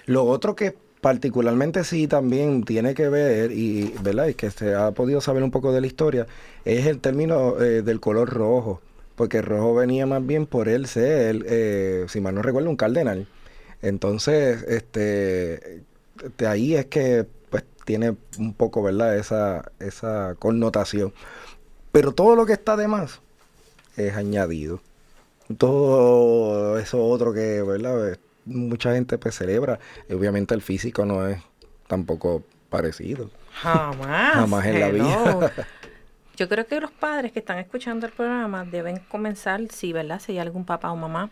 Speaker 2: Lo otro que particularmente sí también tiene que ver, y ¿verdad? Y que se ha podido saber un poco de la historia, es el término eh, del color rojo. Porque rojo venía más bien por él ser, eh, si mal no recuerdo, un cardenal. Entonces, este, de ahí es que pues tiene un poco, ¿verdad? Esa, esa connotación. Pero todo lo que está de más es añadido. Todo eso otro que, ¿verdad? Eh, Mucha gente pues celebra. Obviamente el físico no es tampoco parecido.
Speaker 1: Jamás.
Speaker 2: Jamás en la vida.
Speaker 1: Yo creo que los padres que están escuchando el programa deben comenzar, si verdad, si hay algún papá o mamá,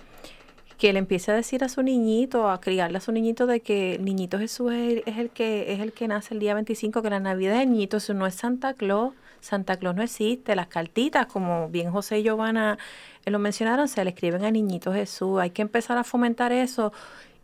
Speaker 1: que le empiece a decir a su niñito, a criarle a su niñito de que niñito Jesús es el, es el que es el que nace el día 25, que la Navidad del niñito Jesús no es Santa Claus. Santa Claus no existe. Las cartitas, como bien José y Giovanna eh, lo mencionaron, se le escriben a Niñito Jesús. Hay que empezar a fomentar eso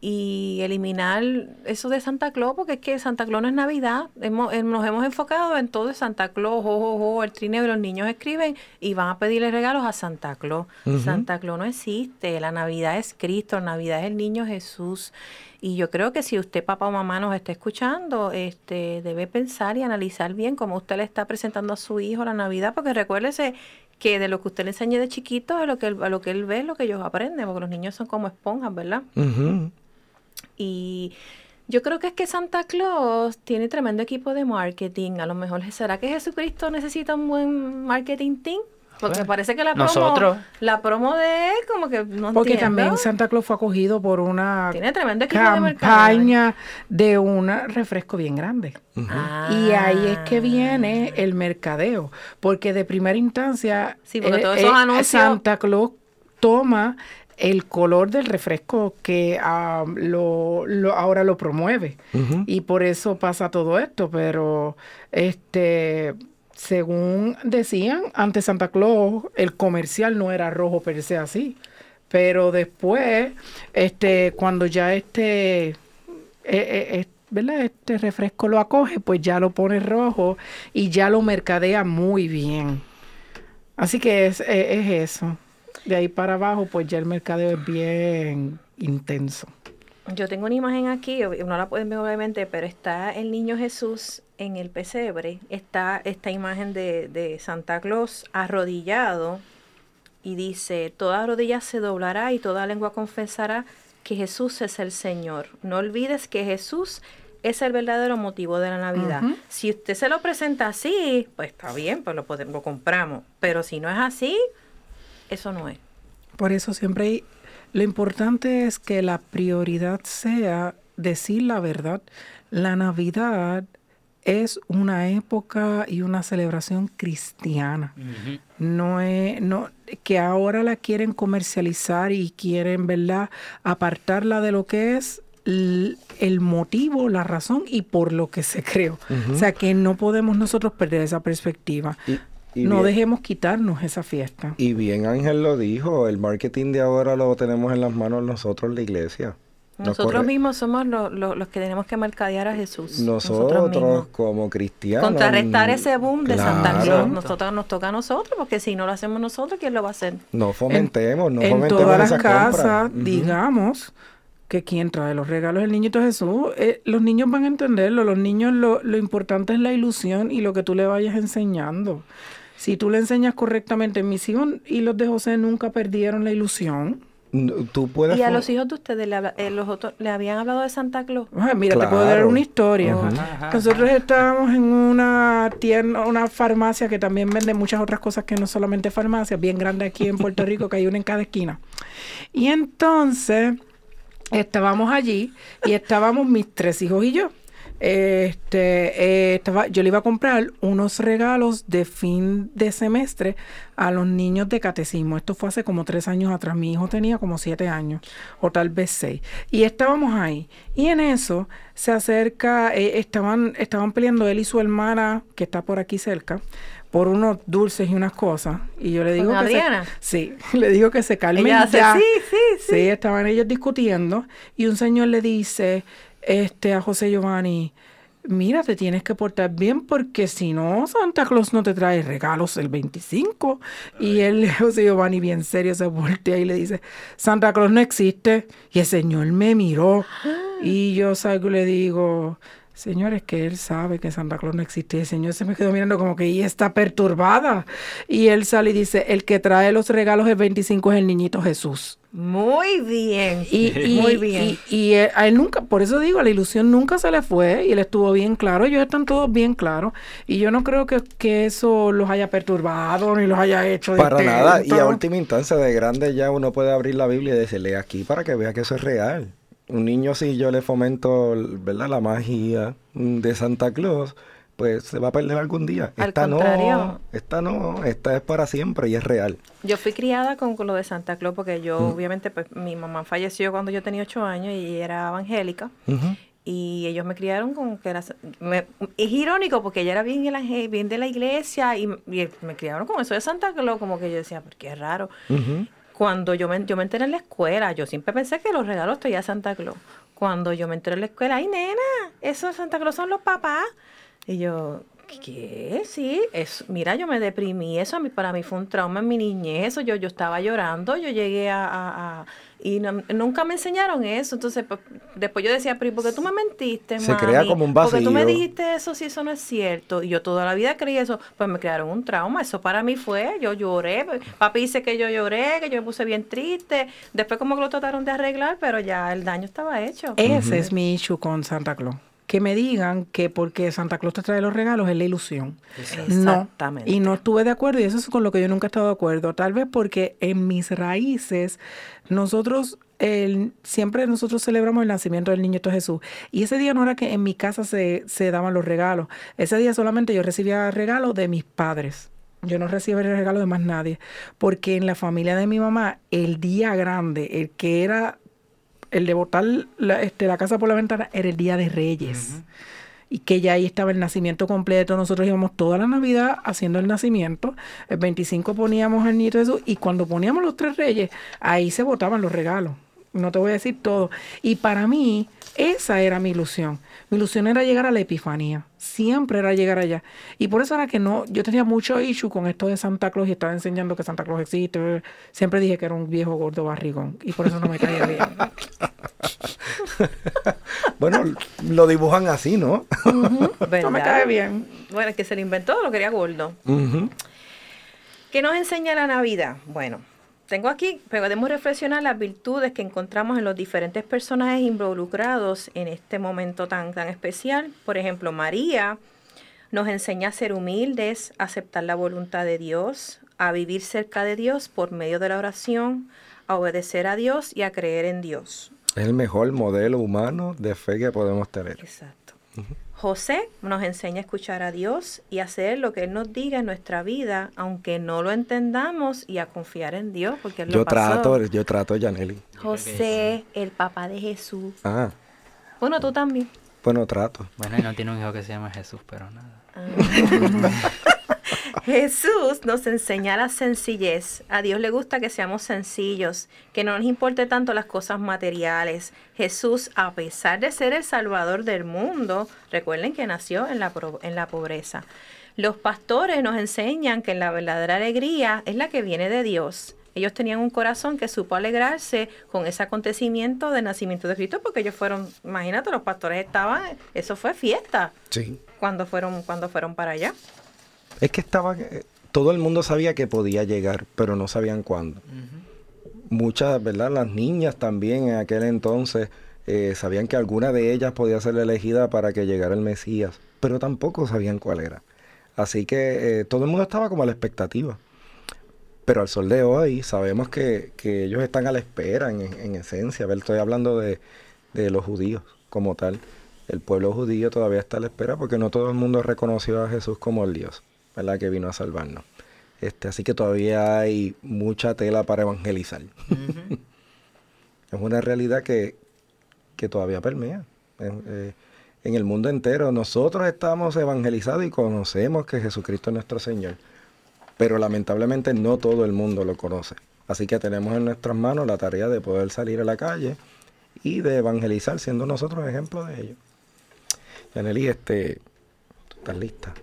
Speaker 1: y eliminar eso de Santa Claus, porque es que Santa Claus no es Navidad. Hemos, eh, nos hemos enfocado en todo de Santa Claus, jo, el trineo, y los niños escriben y van a pedirle regalos a Santa Claus. Santa Claus no existe, la Navidad es Cristo, la Navidad es el niño Jesús. Y yo creo que si usted, papá o mamá, nos está escuchando, este, debe pensar y analizar bien cómo usted le está presentando a su hijo la Navidad, porque recuérdese que de lo que usted le enseñe de chiquito, a lo que él, a lo que él ve, es lo que ellos aprenden, porque los niños son como esponjas, ¿verdad? Y yo creo que es que Santa Claus tiene tremendo equipo de marketing. A lo mejor, ¿será que Jesucristo necesita un buen marketing team? Porque parece que la promo, Nosotros. la promo de él como que no
Speaker 3: Porque también Santa Claus fue acogido por una Tiene tremendo equipo campaña de, un refresco bien grande. Y ahí es que viene el mercadeo. Porque de primera instancia
Speaker 1: sí, porque eh, todos esos eh, anuncios...
Speaker 3: Santa Claus toma el color del refresco que ah, lo, ahora lo promueve. Y por eso pasa todo esto. Pero este según decían, antes Santa Claus el comercial no era rojo per se así. Pero después, este, cuando ya este, eh, eh, ¿verdad? este refresco lo acoge, pues ya lo pone rojo y ya lo mercadea muy bien. Así que es, es eso de ahí para abajo, pues ya el mercadeo es bien intenso.
Speaker 1: Yo tengo una imagen aquí, no la pueden ver obviamente, pero está el niño Jesús en el pesebre, está esta imagen de, de Santa Claus arrodillado y dice, toda rodilla se doblará y toda lengua confesará que Jesús es el Señor. No olvides que Jesús es el verdadero motivo de la Navidad. Si usted se lo presenta así, pues está bien, pues lo, podemos, lo compramos. Pero si no es así, eso no es.
Speaker 3: Por eso siempre lo importante es que la prioridad sea decir la verdad. La Navidad es una época y una celebración cristiana. No es no que ahora la quieren comercializar y quieren, ¿verdad?, apartarla de lo que es el motivo, la razón y por lo que se creó. O sea que no podemos nosotros perder esa perspectiva no dejemos quitarnos esa fiesta.
Speaker 2: Y bien Ángel lo dijo, el marketing de ahora lo tenemos en las manos nosotros, la iglesia.
Speaker 1: Nosotros mismos somos los que tenemos que mercadear a Jesús.
Speaker 2: Nosotros, como cristianos.
Speaker 1: Contrarrestar ese boom de Santa Claus. Nosotros, nos toca a nosotros, porque si no lo hacemos nosotros, ¿quién lo va a hacer?
Speaker 2: No fomentemos, no
Speaker 3: fomentemos. En todas las casas, digamos que quien trae los regalos es el niñito Jesús. Eh, los niños van a entenderlo. Los niños, lo, lo importante es la ilusión y lo que tú le vayas enseñando. Si tú le enseñas correctamente, mis hijos y los de José nunca perdieron la ilusión.
Speaker 2: Tú puedes
Speaker 1: y a los hijos de ustedes le, eh, los otros, le habían hablado de Santa Claus.
Speaker 3: Ah, mira, te puedo dar una historia. Nosotros estábamos en una tienda, una farmacia que también vende muchas otras cosas que no solamente farmacia, bien grande aquí en Puerto [laughs] Rico, que hay una en cada esquina. Y entonces estábamos allí y estábamos mis tres hijos y yo. Este, eh, estaba, yo le iba a comprar unos regalos de fin de semestre a los niños de catecismo. Esto fue hace como tres años atrás. Mi hijo tenía como siete años, o tal vez seis. Y estábamos ahí. Y en eso se acerca, eh, estaban, estaban peleando él y su hermana, que está por aquí cerca, por unos dulces y unas cosas. Y yo le digo que
Speaker 1: Adriana?
Speaker 3: sí, [laughs] le digo que se calmen
Speaker 1: ya. sí, sí, sí.
Speaker 3: Sí, estaban ellos discutiendo y un señor le dice, este, a José Giovanni, mira, te tienes que portar bien porque si no, Santa Claus no te trae regalos el 25. Y él, [laughs] José Giovanni, bien serio, se voltea y le dice, Santa Claus no existe. Y el Señor me miró y yo salgo y le digo, Señor, es que él sabe que Santa Claus no existe. Y el Señor se me quedó mirando como que ella está perturbada. Y él sale y dice, el que trae los regalos el 25 es el niñito Jesús.
Speaker 1: Muy bien.
Speaker 3: Y,
Speaker 1: muy bien.
Speaker 3: Y, a él nunca, por eso digo, la ilusión nunca se le fue y él estuvo bien claro. Ellos están todos bien claros. Y yo no creo que, eso los haya perturbado ni los haya hecho.
Speaker 2: Para nada. Y a última instancia, de grande ya uno puede abrir la Biblia y decirle aquí para que vea que eso es real un niño si yo le fomento, ¿verdad? La magia de Santa Claus, pues se va a perder algún día.
Speaker 1: Al esta no,
Speaker 2: esta no, esta es para siempre y es real.
Speaker 1: Yo fui criada con, lo de Santa Claus porque yo, obviamente, pues mi mamá falleció cuando yo tenía ocho años y era evangélica. y ellos me criaron con que era... me- es irónico porque ella era bien, bien de la iglesia y, y me criaron con eso de Santa Claus, como que yo decía, pero qué raro.
Speaker 2: Ujú.
Speaker 1: Cuando yo me, yo me enteré en la escuela, yo siempre pensé que los regalos traía Santa Claus. Cuando yo me enteré en la escuela, ay nena, esos Santa Claus son los papás. Y yo, ¿qué? Sí, es, mira, yo me deprimí, eso a mí, para mí fue un trauma en mi niñez, eso yo, yo estaba llorando, yo llegué a... a- a- y no- nunca me enseñaron eso, entonces pues, después yo decía, pero ¿y por qué tú me mentiste,
Speaker 2: Se crea
Speaker 1: mami?
Speaker 2: como un
Speaker 1: Porque tú me
Speaker 2: vacío.
Speaker 1: dijiste eso si eso no es cierto. Y yo toda la vida creí eso, pues me crearon un trauma. Eso para mí fue, yo lloré. Papi dice que yo lloré, que yo me puse bien triste. Después como que lo trataron de arreglar, pero ya el daño estaba hecho.
Speaker 3: Ese es mi issue con Santa Claus. Que me digan que porque Santa Claus te trae los regalos es la ilusión. No.
Speaker 1: Exactamente.
Speaker 3: Y no estuve de acuerdo y eso es con lo que yo nunca he estado de acuerdo. Tal vez porque en mis raíces nosotros el- siempre nosotros celebramos el nacimiento del niñito Jesús. Y ese día no era que en mi casa se, se daban los regalos. Ese día solamente yo recibía regalos de mis padres. Yo no recibía el regalo de más nadie. Porque en la familia de mi mamá, el día grande, el que era el de botar la, este, la casa por la ventana, era el día de Reyes. Y que ya ahí estaba el nacimiento completo. Nosotros íbamos toda la Navidad haciendo el nacimiento. El 25 poníamos al niño Jesús. Y cuando poníamos los tres reyes, ahí se botaban los regalos. No te voy a decir todo. Y para mí, esa era mi ilusión. Mi ilusión era llegar a la epifanía. Siempre era llegar allá. Y por eso era que no, yo tenía mucho issue con esto de Santa Claus y estaba enseñando que Santa Claus existe. Siempre dije que era un viejo gordo barrigón. Y por eso no me caía bien. [laughs]
Speaker 2: Bueno, lo dibujan así, ¿no?
Speaker 3: No me cae bien.
Speaker 1: Bueno, el que se lo inventó lo quería gordo. ¿Qué nos enseña la Navidad? Bueno, tengo aquí, podemos reflexionar las virtudes que encontramos en los diferentes personajes involucrados en este momento tan, tan especial. Por ejemplo, María nos enseña a ser humildes, a aceptar la voluntad de Dios, a vivir cerca de Dios por medio de la oración, a obedecer a Dios y a creer en Dios.
Speaker 2: Es el mejor modelo humano de fe que podemos tener.
Speaker 1: Exacto. José nos enseña a escuchar a Dios y a hacer lo que Él nos diga en nuestra vida, aunque no lo entendamos, y a confiar en Dios, porque Él lo
Speaker 2: Yo
Speaker 1: pasó.
Speaker 2: trato, yo trato, Yaneli.
Speaker 1: José, el papá de Jesús.
Speaker 2: Ah,
Speaker 1: Bueno, tú también.
Speaker 2: bueno, trato.
Speaker 4: Bueno, y no tiene un hijo que se llama Jesús, pero nada. [laughs]
Speaker 1: Jesús nos enseña la sencillez. A Dios le gusta que seamos sencillos, que no nos importe tanto las cosas materiales. Jesús, a pesar de ser el Salvador del mundo, recuerden que nació en la, en la pobreza. Los pastores nos enseñan que la verdadera alegría es la que viene de Dios. Ellos tenían un corazón que supo alegrarse con ese acontecimiento del nacimiento de Cristo, porque ellos fueron, imagínate, los pastores estaban, eso fue fiesta
Speaker 2: Sí.
Speaker 1: cuando fueron, cuando fueron para allá.
Speaker 2: Es que estaba, eh, todo el mundo sabía que podía llegar, pero no sabían cuándo. Muchas, ¿verdad? Las niñas también en aquel entonces eh, sabían que alguna de ellas podía ser elegida para que llegara el Mesías, pero tampoco sabían cuál era. Así que eh, todo el mundo estaba como a la expectativa. Pero al sol de hoy sabemos que, que ellos están a la espera en, en esencia. A ver, estoy hablando de, de los judíos como tal. El pueblo judío todavía está a la espera porque no todo el mundo reconoció a Jesús como el Dios, ¿verdad? Que vino a salvarnos. Este, así que todavía hay mucha tela para evangelizar. [laughs] es una realidad que, que todavía permea. En, eh, en el mundo entero nosotros estamos evangelizados y conocemos que Jesucristo es nuestro Señor pero lamentablemente no todo el mundo lo conoce. Así que tenemos en nuestras manos la tarea de poder salir a la calle y de evangelizar, siendo nosotros ejemplo de ello. Yaneli, este, ¿tú estás lista?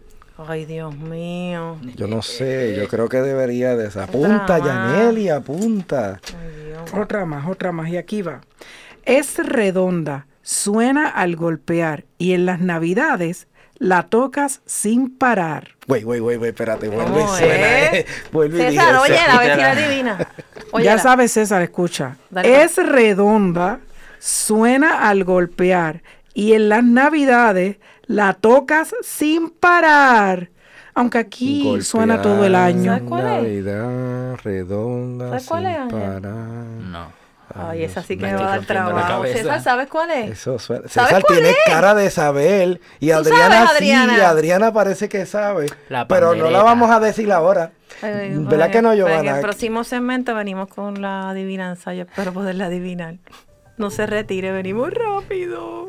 Speaker 1: Ay, Dios mío.
Speaker 2: Yo no sé, yo creo que debería de... Apunta,
Speaker 1: Otra más.
Speaker 2: Yaneli, apunta.
Speaker 1: Ay, Dios.
Speaker 3: Otra más, otra más. Y aquí va. Es redonda, suena al golpear y en las navidades la tocas sin parar.
Speaker 2: Güey, güey, güey, güey, espérate, vuelve y
Speaker 1: ¿Cómo
Speaker 2: suena,
Speaker 1: es?
Speaker 2: eh. Vuelve y
Speaker 1: César,
Speaker 2: dice,
Speaker 1: oye, la
Speaker 4: Escúchala.
Speaker 1: adivina. [laughs]
Speaker 3: ya sabes, César, escucha.
Speaker 1: Dale,
Speaker 3: es redonda, suena al golpear y en las navidades la tocas sin parar. Aunque aquí suena todo el año.
Speaker 1: ¿Sabes cuál es?
Speaker 2: Navidad redonda,
Speaker 1: ¿Sabes cuál es,
Speaker 2: sin parar.
Speaker 4: No.
Speaker 1: Ay, esa sí que
Speaker 4: me
Speaker 1: va a dar trabajo. César, ¿sabes cuál es?
Speaker 2: Eso suena.
Speaker 1: ¿Sabes
Speaker 2: César
Speaker 1: cuál
Speaker 2: tiene
Speaker 1: es?
Speaker 2: cara de saber. Y
Speaker 1: ¿Tú
Speaker 2: Adriana
Speaker 1: sabes,
Speaker 2: sí,
Speaker 1: Adriana?
Speaker 2: Adriana parece que sabe.
Speaker 4: La
Speaker 2: pero no la vamos a decir ahora.
Speaker 1: Ay,
Speaker 2: ¿Verdad
Speaker 1: pues,
Speaker 2: que no,
Speaker 1: pues, En
Speaker 2: Giovanna?
Speaker 1: el próximo segmento venimos con la adivinanza. Yo espero poderla adivinar. No se retire, venimos rápido.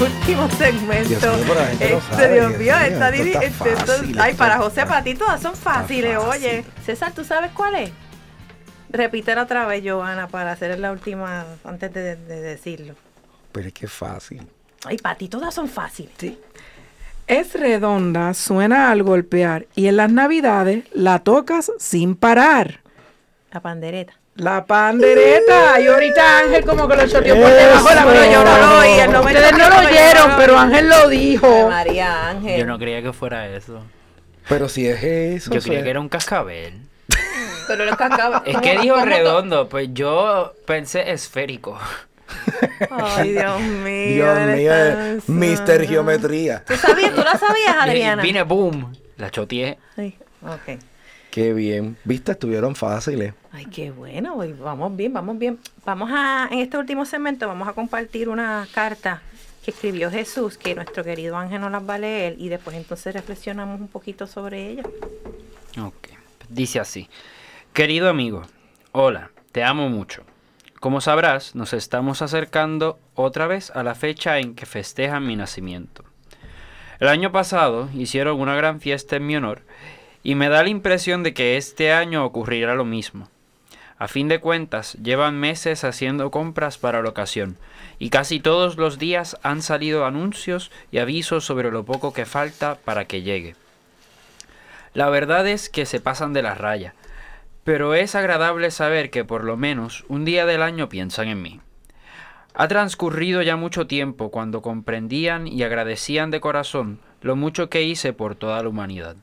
Speaker 1: Último segmento. Este, Dios mío, está, Ay, para José, para ti todas son fáciles. Oye, César, ¿tú sabes cuál es? Repítelo otra vez, Joana, para hacer la última, antes de, decirlo.
Speaker 2: Pero es que es fácil.
Speaker 1: Ay, para ti todas son fáciles.
Speaker 3: Sí. Es redonda, suena al golpear y en las navidades la tocas sin parar.
Speaker 1: La pandereta.
Speaker 3: La pandereta. Y ahorita Ángel como que lo choteó por debajo la mano. Yo no lo oí. Ustedes no lo oyeron, pero Ángel lo dijo.
Speaker 1: María Ángel.
Speaker 4: Yo no creía que fuera eso.
Speaker 2: Pero si es eso.
Speaker 4: Yo creía que era un cascabel.
Speaker 1: Pero los cascabel.
Speaker 4: Es que dijo redondo, pues yo pensé esférico.
Speaker 1: Ay, Dios mío.
Speaker 2: Dios mío, Mister Geometría.
Speaker 1: ¿Tú sabías? ¿Tú la sabías, Adriana?
Speaker 4: Vine, boom, la choteé.
Speaker 1: Sí, ok.
Speaker 2: Qué bien. Viste, estuvieron fáciles.
Speaker 1: Ay, qué bueno. Vamos bien, vamos bien. Vamos a, en este último segmento, vamos a compartir una carta que escribió Jesús, que nuestro querido Ángel nos las va a leer y después entonces reflexionamos un poquito sobre ella.
Speaker 4: Ok. Dice así. Querido amigo, hola, te amo mucho. Como sabrás, nos estamos acercando otra vez a la fecha en que festejan mi nacimiento. El año pasado hicieron una gran fiesta en mi honor y me da la impresión de que este año ocurrirá lo mismo. A fin de cuentas, llevan meses haciendo compras para la ocasión, y casi todos los días han salido anuncios y avisos sobre lo poco que falta para que llegue. La verdad es que se pasan de la raya, pero es agradable saber que por lo menos un día del año piensan en mí. Ha transcurrido ya mucho tiempo cuando comprendían y agradecían de corazón lo mucho que hice por toda la humanidad.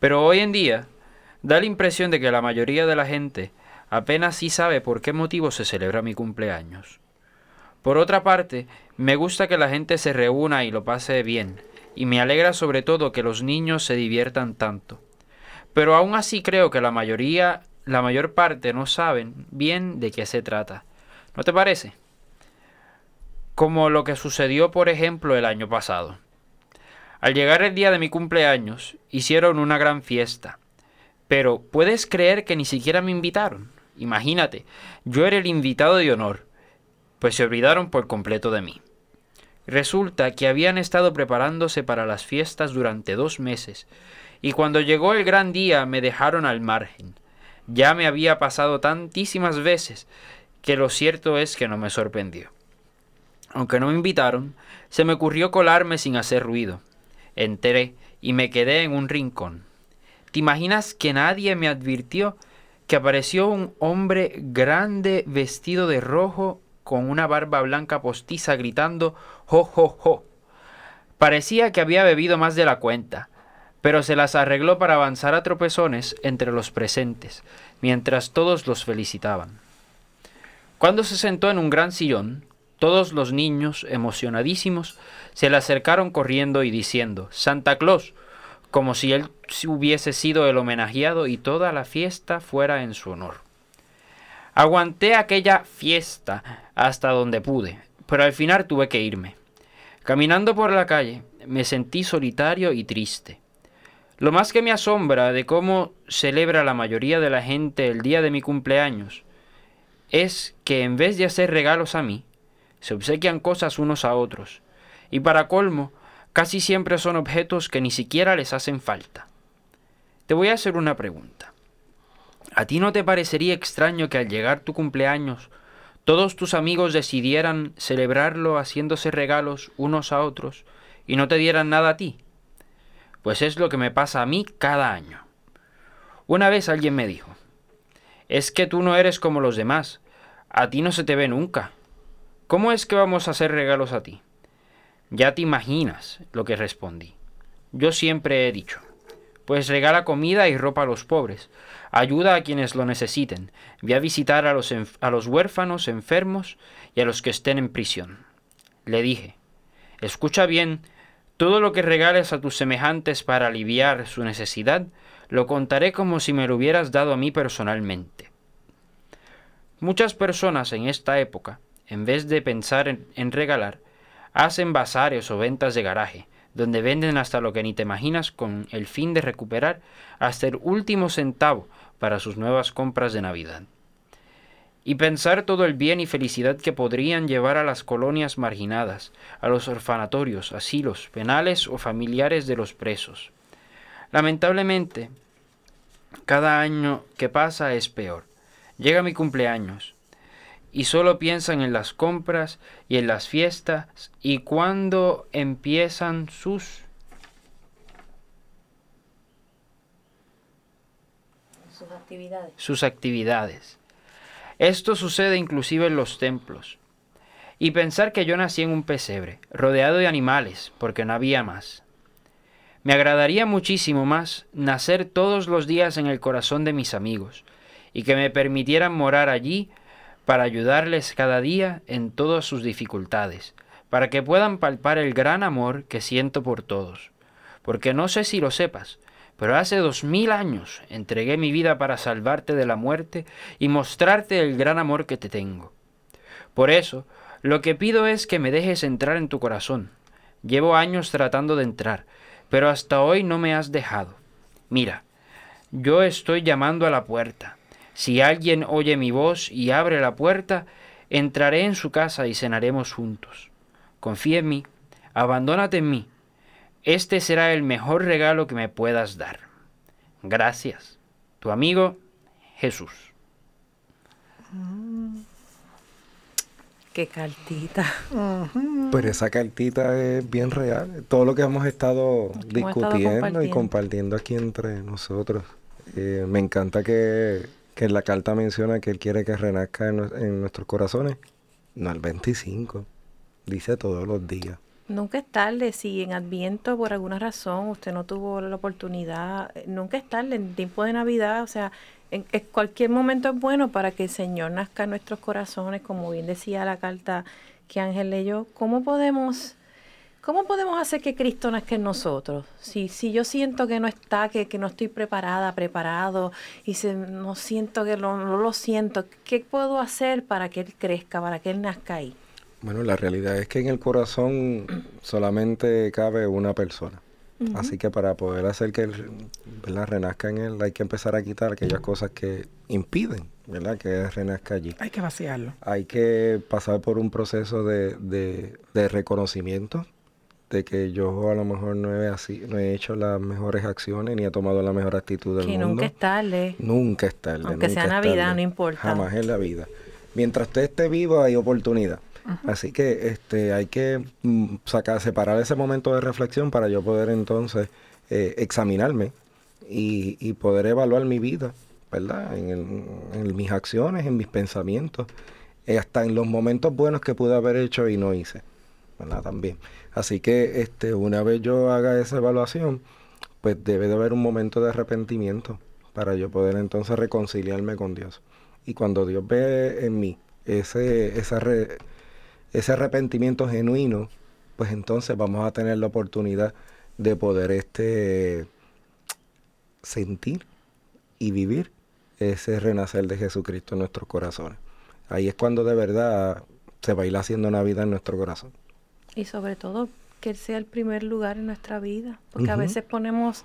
Speaker 4: Pero hoy en día da la impresión de que la mayoría de la gente apenas sí sabe por qué motivo se celebra mi cumpleaños. Por otra parte, me gusta que la gente se reúna y lo pase bien, y me alegra sobre todo que los niños se diviertan tanto. Pero aún así creo que la mayoría, la mayor parte no saben bien de qué se trata. ¿No te parece? Como lo que sucedió, por ejemplo, el año pasado. Al llegar el día de mi cumpleaños, hicieron una gran fiesta. Pero, ¿puedes creer que ni siquiera me invitaron? Imagínate, yo era el invitado de honor, pues se olvidaron por completo de mí. Resulta que habían estado preparándose para las fiestas durante dos meses, y cuando llegó el gran día me dejaron al margen. Ya me había pasado tantísimas veces que lo cierto es que no me sorprendió. Aunque no me invitaron, se me ocurrió colarme sin hacer ruido entré y me quedé en un rincón. ¿Te imaginas que nadie me advirtió que apareció un hombre grande vestido de rojo con una barba blanca postiza gritando ¡Jo, jo, jo! Parecía que había bebido más de la cuenta, pero se las arregló para avanzar a tropezones entre los presentes, mientras todos los felicitaban. Cuando se sentó en un gran sillón, todos los niños, emocionadísimos, se le acercaron corriendo y diciendo Santa Claus, como si él hubiese sido el homenajeado y toda la fiesta fuera en su honor. Aguanté aquella fiesta hasta donde pude, pero al final tuve que irme. Caminando por la calle, me sentí solitario y triste. Lo más que me asombra de cómo celebra la mayoría de la gente el día de mi cumpleaños es que en vez de hacer regalos a mí, se obsequian cosas unos a otros, y para colmo, casi siempre son objetos que ni siquiera les hacen falta. Te voy a hacer una pregunta. ¿A ti no te parecería extraño que al llegar tu cumpleaños todos tus amigos decidieran celebrarlo haciéndose regalos unos a otros y no te dieran nada a ti? Pues es lo que me pasa a mí cada año. Una vez alguien me dijo, es que tú no eres como los demás, a ti no se te ve nunca. ¿Cómo es que vamos a hacer regalos a ti? Ya te imaginas lo que respondí. Yo siempre he dicho, pues regala comida y ropa a los pobres, ayuda a quienes lo necesiten, ve a visitar a los, a los huérfanos, enfermos y a los que estén en prisión. Le dije, escucha bien, todo lo que regales a tus semejantes para aliviar su necesidad, lo contaré como si me lo hubieras dado a mí personalmente. Muchas personas en esta época, en vez de pensar en, en regalar, hacen bazares o ventas de garaje, donde venden hasta lo que ni te imaginas con el fin de recuperar hasta el último centavo para sus nuevas compras de Navidad. Y pensar todo el bien y felicidad que podrían llevar a las colonias marginadas, a los orfanatorios, asilos, penales o familiares de los presos. Lamentablemente, cada año que pasa es peor. Llega mi cumpleaños, y solo piensan en las compras y en las fiestas y cuando empiezan sus
Speaker 1: sus actividades.
Speaker 4: sus actividades. Esto sucede inclusive en los templos. Y pensar que yo nací en un pesebre, rodeado de animales, porque no había más. Me agradaría muchísimo más nacer todos los días en el corazón de mis amigos, y que me permitieran morar allí para ayudarles cada día en todas sus dificultades, para que puedan palpar el gran amor que siento por todos. Porque no sé si lo sepas, pero hace dos mil años entregué mi vida para salvarte de la muerte y mostrarte el gran amor que te tengo. Por eso, lo que pido es que me dejes entrar en tu corazón. Llevo años tratando de entrar, pero hasta hoy no me has dejado. Mira, yo estoy llamando a la puerta. Si alguien oye mi voz y abre la puerta, entraré en su casa y cenaremos juntos. Confía en mí, abandónate en mí. Este será el mejor regalo que me puedas dar. Gracias. Tu amigo Jesús.
Speaker 1: Qué cartita.
Speaker 2: Pero esa cartita es bien real. Todo lo que hemos estado
Speaker 1: estado
Speaker 2: discutiendo y
Speaker 1: compartiendo.
Speaker 2: compartiendo aquí entre nosotros. Eh, me encanta que, que en la carta menciona que Él quiere que renazca en, nue- en nuestros corazones. No el 25. Dice todos los días.
Speaker 1: Nunca es tarde si en Adviento por alguna razón usted no tuvo la oportunidad, nunca es tarde en tiempo de Navidad, o sea, en, en cualquier momento es bueno para que el Señor nazca en nuestros corazones, como bien decía la carta que Ángel leyó. ¿Cómo podemos, cómo podemos hacer que Cristo nazca en nosotros? Si, si yo siento que no está, que, que no estoy preparada, preparado, y se, no siento que lo, no lo siento, ¿qué puedo hacer para que Él crezca, para que Él nazca ahí?
Speaker 2: Bueno, la realidad es que en el corazón solamente cabe una persona. Así que para poder hacer que él ¿verdad? renazca en él, hay que empezar a quitar aquellas cosas que impiden ¿verdad? que él renazca allí.
Speaker 3: Hay que vaciarlo.
Speaker 2: Hay que pasar por un proceso de, de- de reconocimiento de que yo a lo mejor no he, así, no he hecho las mejores acciones ni he tomado la mejor actitud del
Speaker 1: Que
Speaker 2: mundo.
Speaker 1: nunca es tarde.
Speaker 2: Nunca es tarde.
Speaker 1: Aunque sea
Speaker 2: nunca
Speaker 1: Navidad,
Speaker 2: tarde.
Speaker 1: no importa.
Speaker 2: Jamás en la vida. Mientras usted esté vivo hay oportunidad. Así que este hay que mm, sacar, separar ese momento de reflexión para yo poder entonces eh, examinarme y, y poder evaluar mi vida, ¿verdad? En, el- en mis acciones, en mis pensamientos, eh, hasta en los momentos buenos que pude haber hecho y no hice, ¿verdad? También. Así que este una vez yo haga esa evaluación, pues debe de haber un momento de arrepentimiento para yo poder entonces reconciliarme con Dios. Y cuando Dios ve en mí ese, esa ese arrepentimiento genuino, pues entonces vamos a tener la oportunidad de poder este sentir y vivir ese renacer de Jesucristo en nuestros corazones. Ahí es cuando de verdad se va a ir haciendo Navidad en nuestro corazón.
Speaker 1: Y sobre todo que Él sea el primer lugar en nuestra vida. Porque a veces ponemos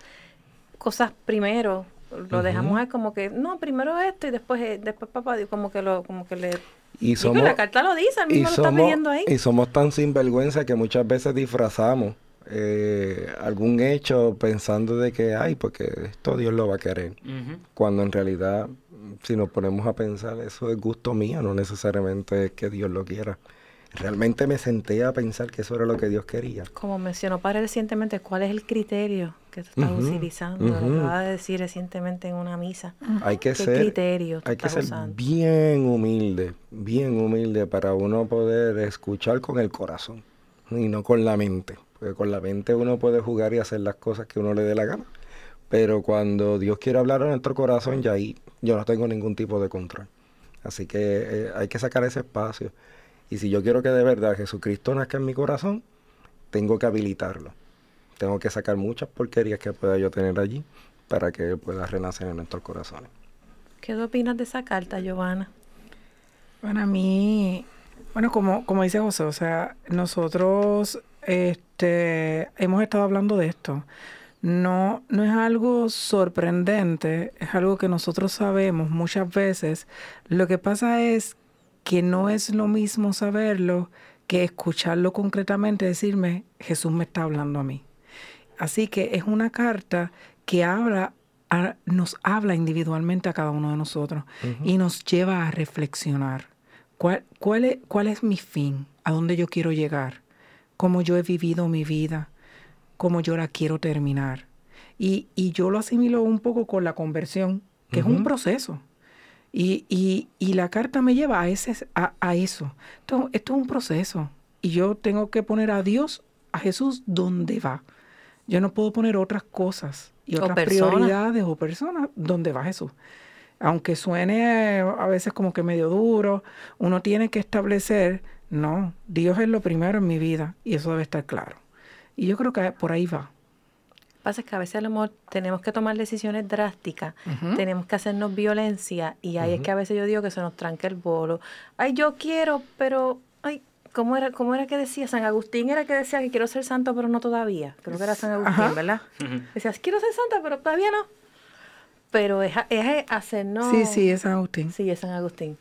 Speaker 1: cosas primero, lo dejamos ahí como que, no, primero esto y después, eh, después papá, Dios, como que lo, como que le...
Speaker 2: Y somos,
Speaker 1: la carta lo dice,
Speaker 2: y
Speaker 1: mismo lo está
Speaker 2: somos,
Speaker 1: pidiendo ahí.
Speaker 2: y somos tan sinvergüenza que muchas veces disfrazamos eh, algún hecho pensando de que, ay, porque esto Dios lo va a querer. Cuando en realidad, si nos ponemos a pensar, eso es gusto mío, no necesariamente es que Dios lo quiera. Realmente me senté a pensar que eso era lo que Dios quería.
Speaker 1: Como mencionó Padre recientemente, ¿cuál es el criterio que tú estás utilizando?
Speaker 2: ujú.
Speaker 1: Lo acaba de decir recientemente en una misa.
Speaker 2: Hay que
Speaker 1: ¿Qué
Speaker 2: ser,
Speaker 1: criterio tú
Speaker 2: hay que ser
Speaker 1: usando?
Speaker 2: bien humilde, bien humilde para uno poder escuchar con el corazón y no con la mente. Porque con la mente uno puede jugar y hacer las cosas que uno le dé la gana. Pero cuando Dios quiere hablar a nuestro corazón, ya ahí yo no tengo ningún tipo de control. Así que eh, hay que sacar ese espacio. Y si yo quiero que de verdad Jesucristo nazca en mi corazón, tengo que habilitarlo. Tengo que sacar muchas porquerías que pueda yo tener allí para que Él pueda renacer en nuestros corazones.
Speaker 1: ¿Qué opinas de esa carta, Giovanna?
Speaker 3: Bueno, a mí, bueno, como, como dice José, o sea, nosotros este, hemos estado hablando de esto. No, no es algo sorprendente, es algo que nosotros sabemos muchas veces. Lo que pasa es que no es lo mismo saberlo que escucharlo concretamente, decirme, Jesús me está hablando a mí. Así que es una carta que habla, a- nos habla individualmente a cada uno de nosotros y nos lleva a reflexionar. ¿Cuál, cuál, es, ¿Cuál es mi fin? ¿A dónde yo quiero llegar? ¿Cómo yo he vivido mi vida? ¿Cómo yo la quiero terminar? Y, y yo lo asimilo un poco con la conversión, que es un proceso. Y, y- y la carta me lleva a, ese, a, a eso. Esto, esto es un proceso. Y yo tengo que poner a Dios, a Jesús, donde va. Yo no puedo poner otras cosas y otras prioridades o personas donde va Jesús. Aunque suene a veces como que medio duro, uno tiene que establecer, no, Dios es lo primero en mi vida y eso debe estar claro. Y yo creo que por ahí va.
Speaker 1: Lo que pasa es que a veces a lo mejor tenemos que tomar decisiones drásticas, tenemos que hacernos violencia y ahí es que a veces yo digo que se nos tranca el bolo. Ay, yo quiero, pero, ay, ¿cómo era, cómo era que decía? San Agustín era que decía que quiero ser santo, pero no todavía. Creo que era San Agustín,
Speaker 3: Ajá.
Speaker 1: ¿verdad? Decías, quiero ser santa, pero todavía no. Pero es, es hacernos...
Speaker 3: Sí, sí, es San Agustín.
Speaker 1: Sí, es San Agustín.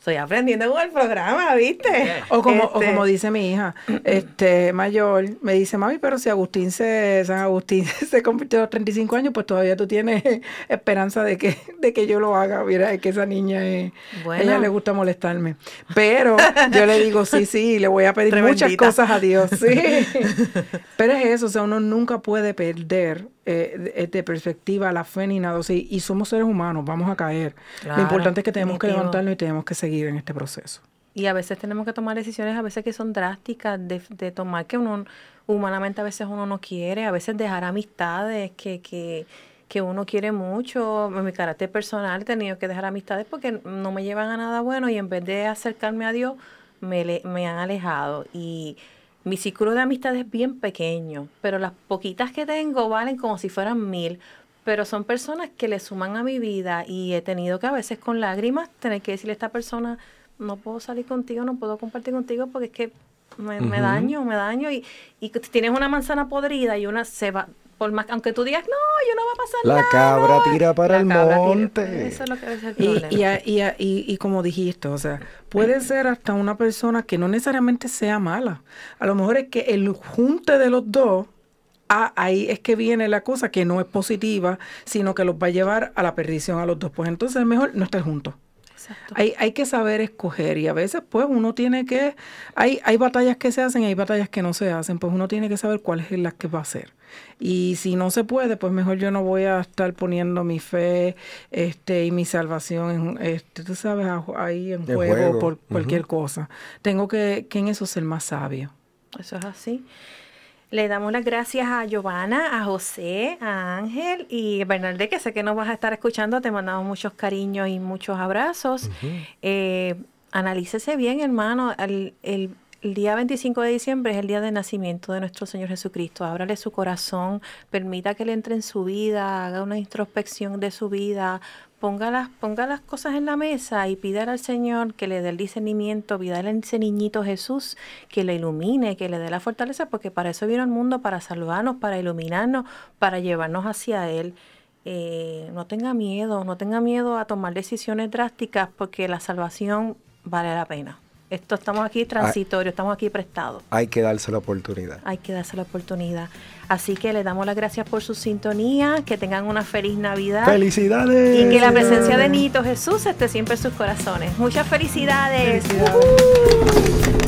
Speaker 1: Estoy aprendiendo con el programa, ¿viste?
Speaker 3: O como, o
Speaker 1: Este,
Speaker 3: como dice mi hija, [clears throat] este mayor, me dice, mami, pero si Agustín se, San Agustín [laughs] se convirtió a los 35 años, pues todavía tú tienes [laughs] esperanza de que, de que yo lo haga. Mira, es que esa niña es,
Speaker 1: Bueno.
Speaker 3: ella le gusta molestarme. Pero yo le digo, sí, sí, le voy a pedir muchas cosas a Dios, sí. [laughs] Pero es eso, o sea, uno nunca puede perder eh, de, perspectiva la fe ni nada. O sea, y somos seres humanos, vamos a caer.
Speaker 1: Claro,
Speaker 3: lo importante es que tenemos que
Speaker 1: definitivo.
Speaker 3: levantarnos y tenemos que seguir en este proceso.
Speaker 1: Y a veces tenemos que tomar decisiones, a veces que son drásticas, de, de tomar que uno, humanamente a veces uno no quiere, a veces dejar amistades que, que, que uno quiere mucho. En mi carácter personal he tenido que dejar amistades porque no me llevan a nada bueno y en vez de acercarme a Dios, me, me han alejado. Y mi círculo de amistades es bien pequeño, pero las poquitas que tengo valen como si fueran mil. Pero son personas que le suman a mi vida y he tenido que a veces con lágrimas tener que decirle a esta persona, no puedo salir contigo, no puedo compartir contigo porque es que me, me daño, me daño. Y, y tienes una manzana podrida y una se va, por más, aunque tú digas, no, yo no va a pasar
Speaker 2: La
Speaker 1: nada.
Speaker 2: cabra
Speaker 1: no".
Speaker 2: tira para
Speaker 1: La
Speaker 2: el
Speaker 1: cabra tira-
Speaker 2: monte.
Speaker 1: Eso es lo que es el
Speaker 3: Y,
Speaker 1: problema.
Speaker 3: y, a- y, a- y- y como dijiste, o sea, puede ser hasta una persona que no necesariamente sea mala. A lo mejor es que el junte de los dos, ah, ahí es que viene la cosa que no es positiva, sino que los va a llevar a la perdición a los dos. Pues entonces es mejor no estar juntos.
Speaker 1: Exacto.
Speaker 3: Hay, hay que saber escoger y a veces pues uno tiene que, hay, hay batallas que se hacen y hay batallas que no se hacen, pues uno tiene que saber cuál es la que va a hacer. Y si no se puede, pues mejor yo no voy a estar poniendo mi fe este y mi salvación, en, este, tú sabes, ahí en juego,
Speaker 2: juego.
Speaker 3: por cualquier cosa. Tengo que, que en eso ser más sabio.
Speaker 1: Eso es así. Le damos las gracias a Giovanna, a José, a Ángel y Bernarde, que sé que nos vas a estar escuchando. Te mandamos muchos cariños y muchos abrazos. Eh, analícese bien, hermano. El, el- el día 25 de diciembre es el día de nacimiento de nuestro Señor Jesucristo. Ábrale su corazón, permita que le entre en su vida, haga una introspección de su vida, ponga las, ponga las cosas en la mesa y pídale al Señor que le dé el discernimiento, pídale a ese niñito Jesús que le ilumine, que le dé la fortaleza, porque para eso vino al mundo, para salvarnos, para iluminarnos, para llevarnos hacia Él. Eh, no tenga miedo, no tenga miedo a tomar decisiones drásticas porque la salvación vale la pena. Esto estamos aquí transitorio, estamos aquí prestados.
Speaker 2: Hay que darse la oportunidad.
Speaker 1: Hay que darse la oportunidad. Así que le damos las gracias por su sintonía, que tengan una feliz Navidad.
Speaker 2: ¡Felicidades!
Speaker 1: Y que la presencia de Nito Jesús esté siempre en sus corazones. Muchas felicidades.
Speaker 3: Felicidades.
Speaker 1: Ujú.